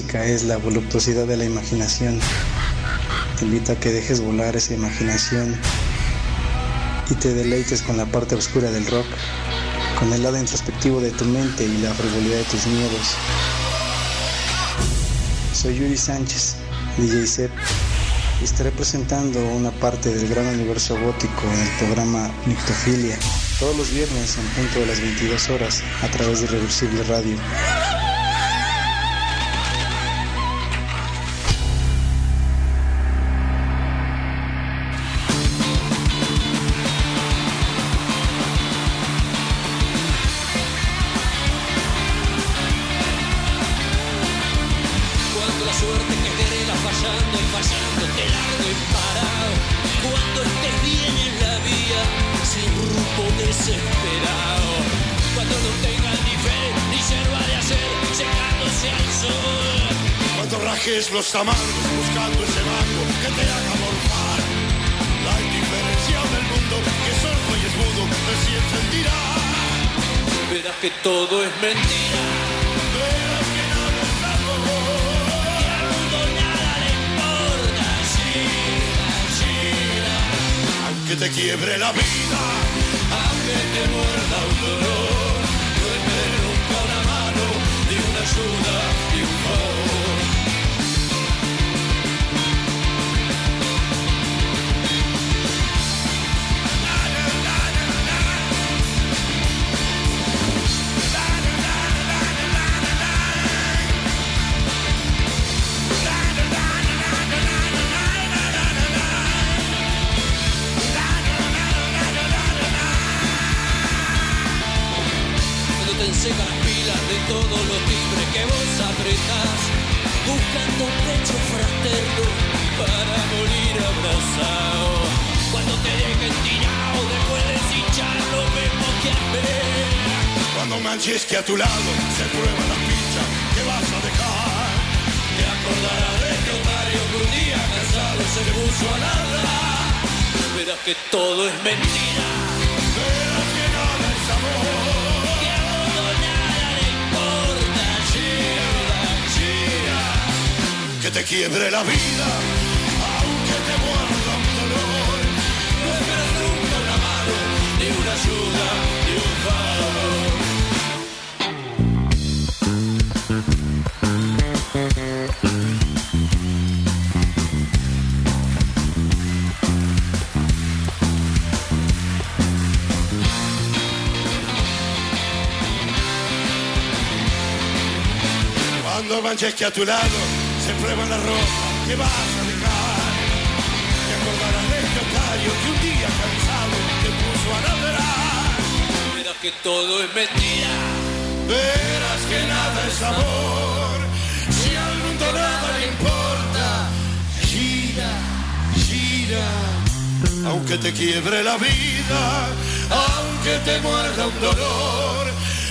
física es la voluptuosidad de la imaginación. Te invita a que dejes volar esa imaginación y te deleites con la parte oscura del rock, con el lado introspectivo de tu mente y la frivolidad de tus miedos. Soy Yuri Sánchez, DJ Zep, y estaré presentando una parte del gran universo gótico en el programa Nictofilia, todos los viernes en punto de las 22 horas a través de Reversible Radio. Manches que a tu lado se prueba la ropa que vas a dejar. Te acordarás de este otario que un día cansado te puso a ladrar. Verás que todo es mentira. Verás que nada es amor, si al mundo nada le importa. Gira, gira, aunque te quiebre la vida, aunque te muerda un dolor,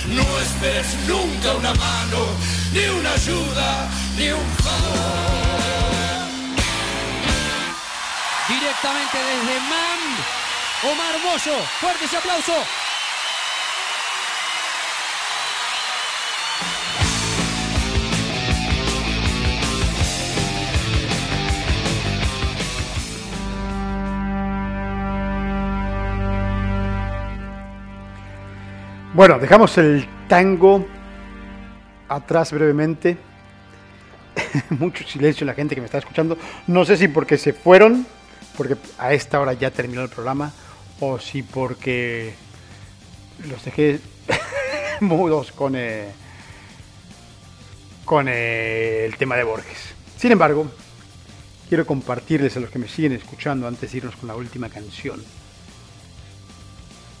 no esperes nunca una mano, ni una ayuda, ni un favor. Directamente desde MAM, Omar Mozo. Fuerte ese aplauso. Bueno, dejamos el tango atrás brevemente. (laughs) Mucho silencio en la gente que me está escuchando. No sé si porque se fueron, porque a esta hora ya terminó el programa, o si porque los dejé (laughs) mudos con, eh, con eh, el tema de Borges. Sin embargo, quiero compartirles a los que me siguen escuchando antes de irnos con la última canción.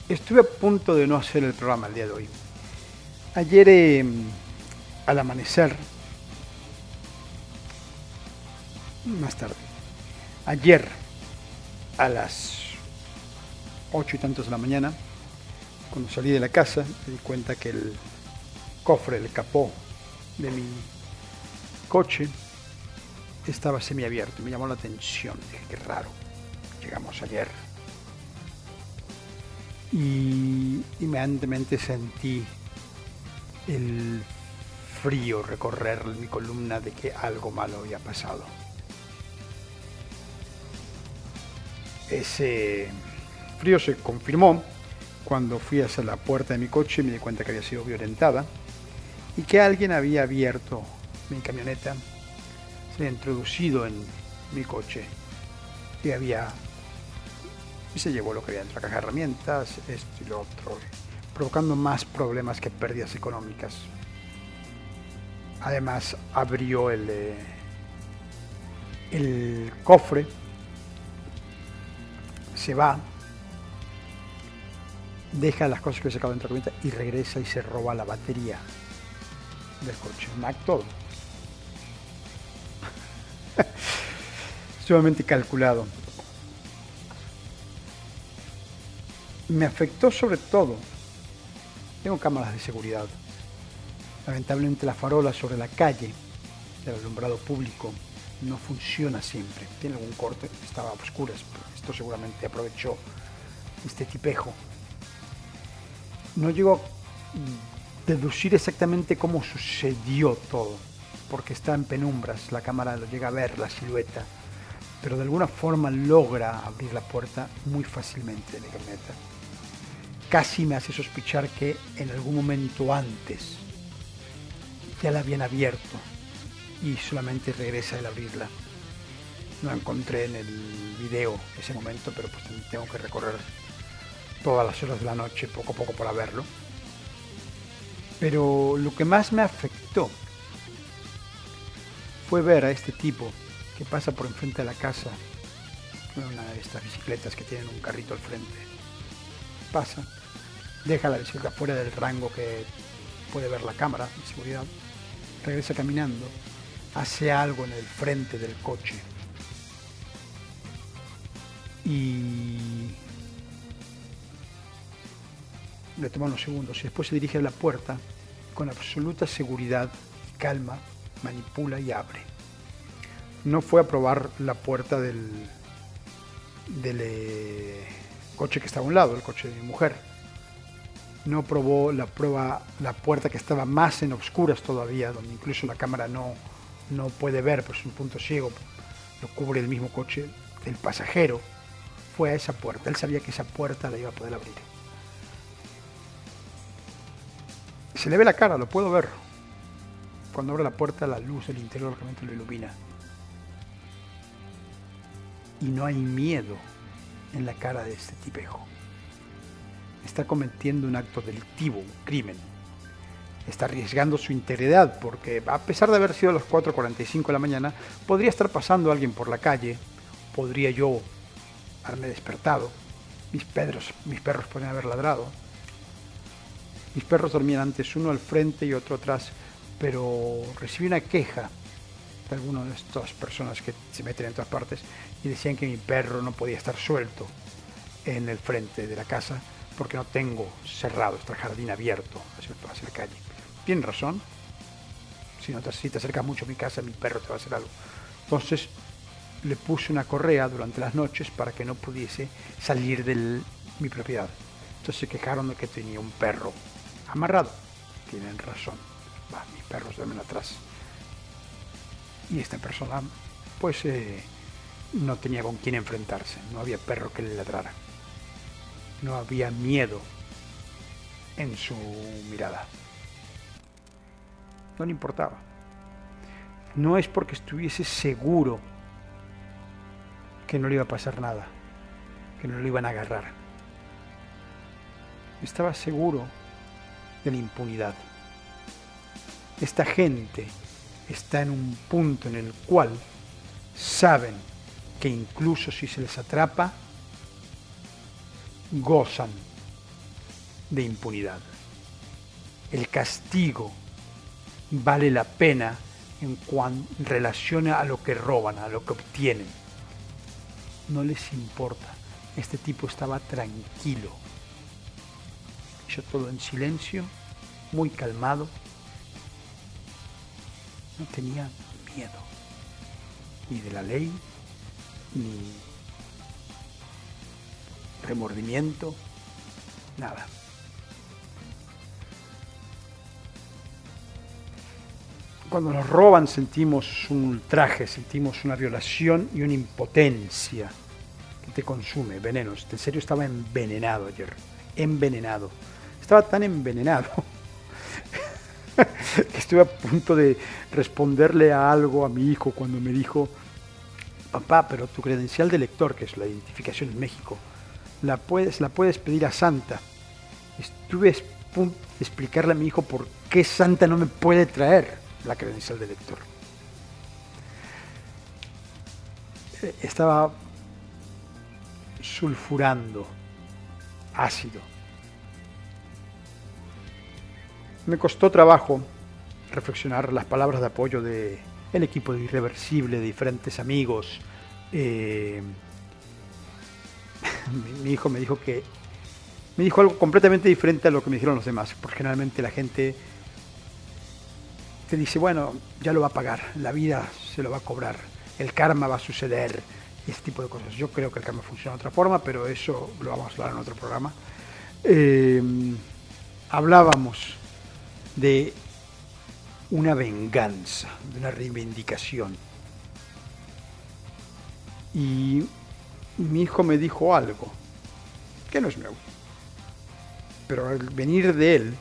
Estuve a punto de no hacer el programa el día de hoy. Ayer eh, al amanecer, más tarde, ayer a las ocho y tantos de la mañana, cuando salí de la casa, me di cuenta que el cofre, el capó de mi coche estaba semiabierto. Me llamó la atención. Dije, qué raro. Llegamos ayer. Y inmediatamente sentí el frío recorrer mi columna de que algo malo había pasado. Ese frío se confirmó cuando fui hacia la puerta de mi coche y me di cuenta que había sido violentada y que alguien había abierto mi camioneta, se había introducido en mi coche y había y se llevó lo que había en la caja de herramientas, esto y lo otro, provocando más problemas que pérdidas económicas. Además abrió el, eh, el cofre, se va, deja las cosas que he sacado dentro de la camioneta y regresa y se roba la batería del coche. Mac todo. (laughs) Sumamente calculado. Me afectó sobre todo. Tengo cámaras de seguridad. Lamentablemente la farola sobre la calle del alumbrado público no funciona siempre. Tiene algún corte, estaba a oscuras, pero esto seguramente aprovechó este tipejo. No llego a deducir exactamente cómo sucedió todo, porque está en penumbras, la cámara lo llega a ver, la silueta, pero de alguna forma logra abrir la puerta muy fácilmente de la camioneta. Casi me hace sospechar que en algún momento antes ya la habían abierto y solamente regresa el abrirla. No encontré en el video ese momento, pero pues tengo que recorrer todas las horas de la noche poco a poco para verlo. Pero lo que más me afectó fue ver a este tipo que pasa por enfrente de la casa, una de estas bicicletas que tienen un carrito al frente. Pasa, deja la bicicleta fuera del rango que puede ver la cámara de seguridad, regresa caminando, hace algo en el frente del coche y le toma unos segundos y después se dirige a la puerta con absoluta seguridad y calma, manipula y abre. No fue a probar la puerta del, del eh, coche que estaba a un lado, el coche de mi mujer. No probó la prueba, la puerta que estaba más en oscuras todavía, donde incluso la cámara no, no puede ver, pues un punto ciego, lo cubre el mismo coche del pasajero. Fue a esa puerta, él sabía que esa puerta la iba a poder abrir. Se le ve la cara, lo puedo ver. Cuando abre la puerta, la luz del interior realmente lo ilumina. Y no hay miedo en la cara de este tipejo. Está cometiendo un acto delictivo, un crimen. Está arriesgando su integridad porque a pesar de haber sido a las 4.45 de la mañana, podría estar pasando alguien por la calle, podría yo haberme despertado, mis, pedros, mis perros podrían haber ladrado, mis perros dormían antes uno al frente y otro atrás, pero recibí una queja de alguna de estas personas que se meten en todas partes y decían que mi perro no podía estar suelto en el frente de la casa porque no tengo cerrado este jardín abierto hacia, hacia la calle. Tienen razón. Si, no te, si te acercas mucho a mi casa, mi perro te va a hacer algo. Entonces le puse una correa durante las noches para que no pudiese salir de mi propiedad. Entonces se quejaron de que tenía un perro amarrado. Tienen razón. Mis perros duermen atrás. Y esta persona, pues, eh, no tenía con quién enfrentarse. No había perro que le ladrara. No había miedo en su mirada. No le importaba. No es porque estuviese seguro que no le iba a pasar nada, que no le iban a agarrar. Estaba seguro de la impunidad. Esta gente está en un punto en el cual saben que incluso si se les atrapa, gozan de impunidad. El castigo vale la pena en cuanto relaciona a lo que roban, a lo que obtienen. No les importa. Este tipo estaba tranquilo. Hizo todo en silencio, muy calmado. No tenía miedo. Ni de la ley, ni remordimiento, nada. Cuando nos roban sentimos un ultraje, sentimos una violación y una impotencia que te consume, venenos. En serio estaba envenenado ayer, envenenado. Estaba tan envenenado (laughs) que estuve a punto de responderle a algo a mi hijo cuando me dijo, papá, pero tu credencial de lector, que es la identificación en México, la puedes, la puedes pedir a Santa. Estuve a explicarle a mi hijo por qué Santa no me puede traer la credencial de lector. Eh, Estaba sulfurando ácido. Me costó trabajo reflexionar las palabras de apoyo de el equipo de Irreversible, de diferentes amigos. Eh, mi, hijo me dijo que me dijo algo completamente diferente a lo que me dijeron los demás, porque generalmente la gente te dice, bueno, ya lo va a pagar, la vida se lo va a cobrar, el karma va a suceder, ese tipo de cosas. Yo creo que el karma funciona de otra forma, pero eso lo vamos a hablar en otro programa. Eh, hablábamos de una venganza, de una reivindicación. Y mi hijo me dijo algo, que no es nuevo, pero al venir de él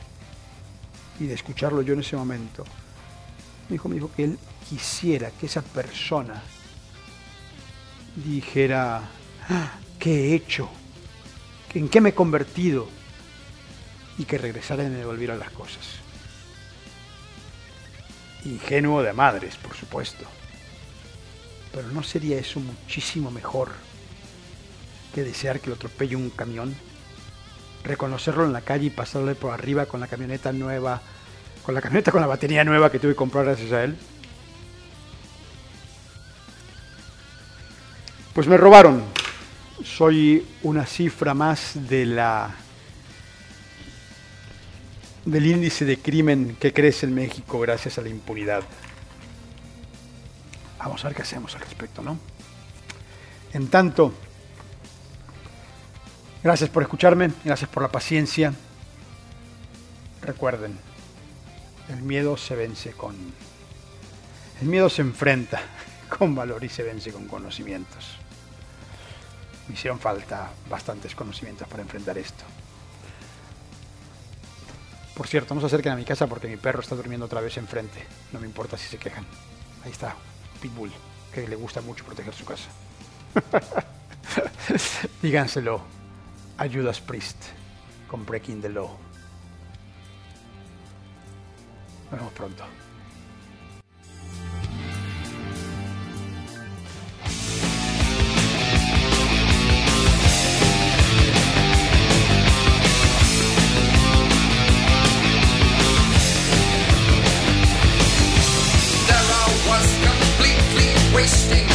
y de escucharlo yo en ese momento, mi hijo me dijo que él quisiera que esa persona dijera, "Ah, ¿qué he hecho? ¿En qué me he convertido? Y que regresara y me devolviera las cosas. Ingenuo de madres, por supuesto. Pero ¿no sería eso muchísimo mejor que desear que lo atropelle un camión? Reconocerlo en la calle y pasarle por arriba con la camioneta nueva, con la camioneta con la batería nueva que tuve que comprar gracias a él. Pues me robaron. Soy una cifra más de la del índice de crimen que crece en México gracias a la impunidad. Vamos a ver qué hacemos al respecto, ¿no? En tanto, gracias por escucharme, gracias por la paciencia. Recuerden, el miedo se vence con... El miedo se enfrenta (laughs) con valor y se vence con conocimientos. Me hicieron falta bastantes conocimientos para enfrentar esto. Por cierto, no se acerquen a mi casa porque mi perro está durmiendo otra vez enfrente. No me importa si se quejan. Ahí está, Pitbull, que le gusta mucho proteger su casa. (laughs) Díganselo a Judas Priest con Breaking the Law. Nos vemos pronto. Wasting,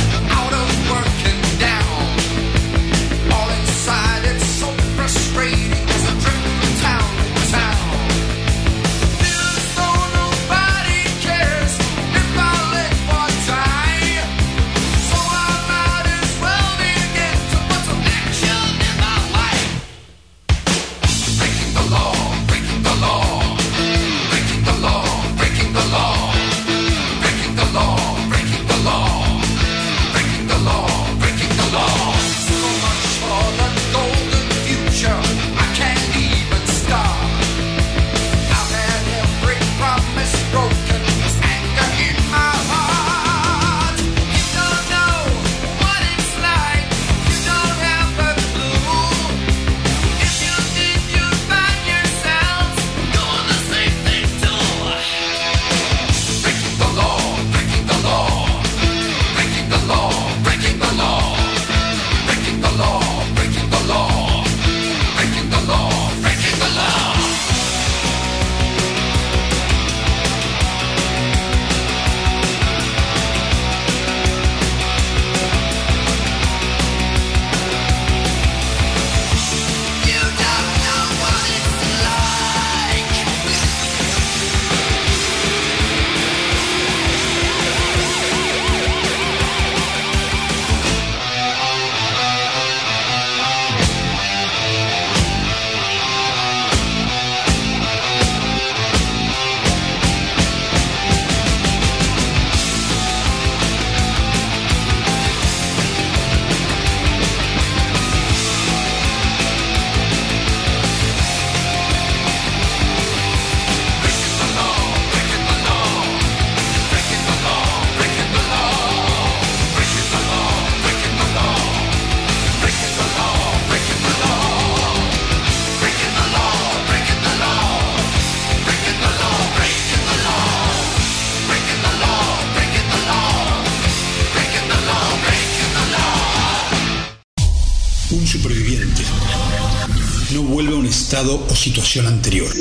situación anterior.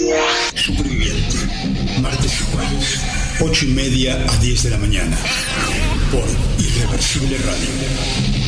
Superviviente. Martes y jueves, 8 y media a 10 de la mañana. Por Irreversible Radio.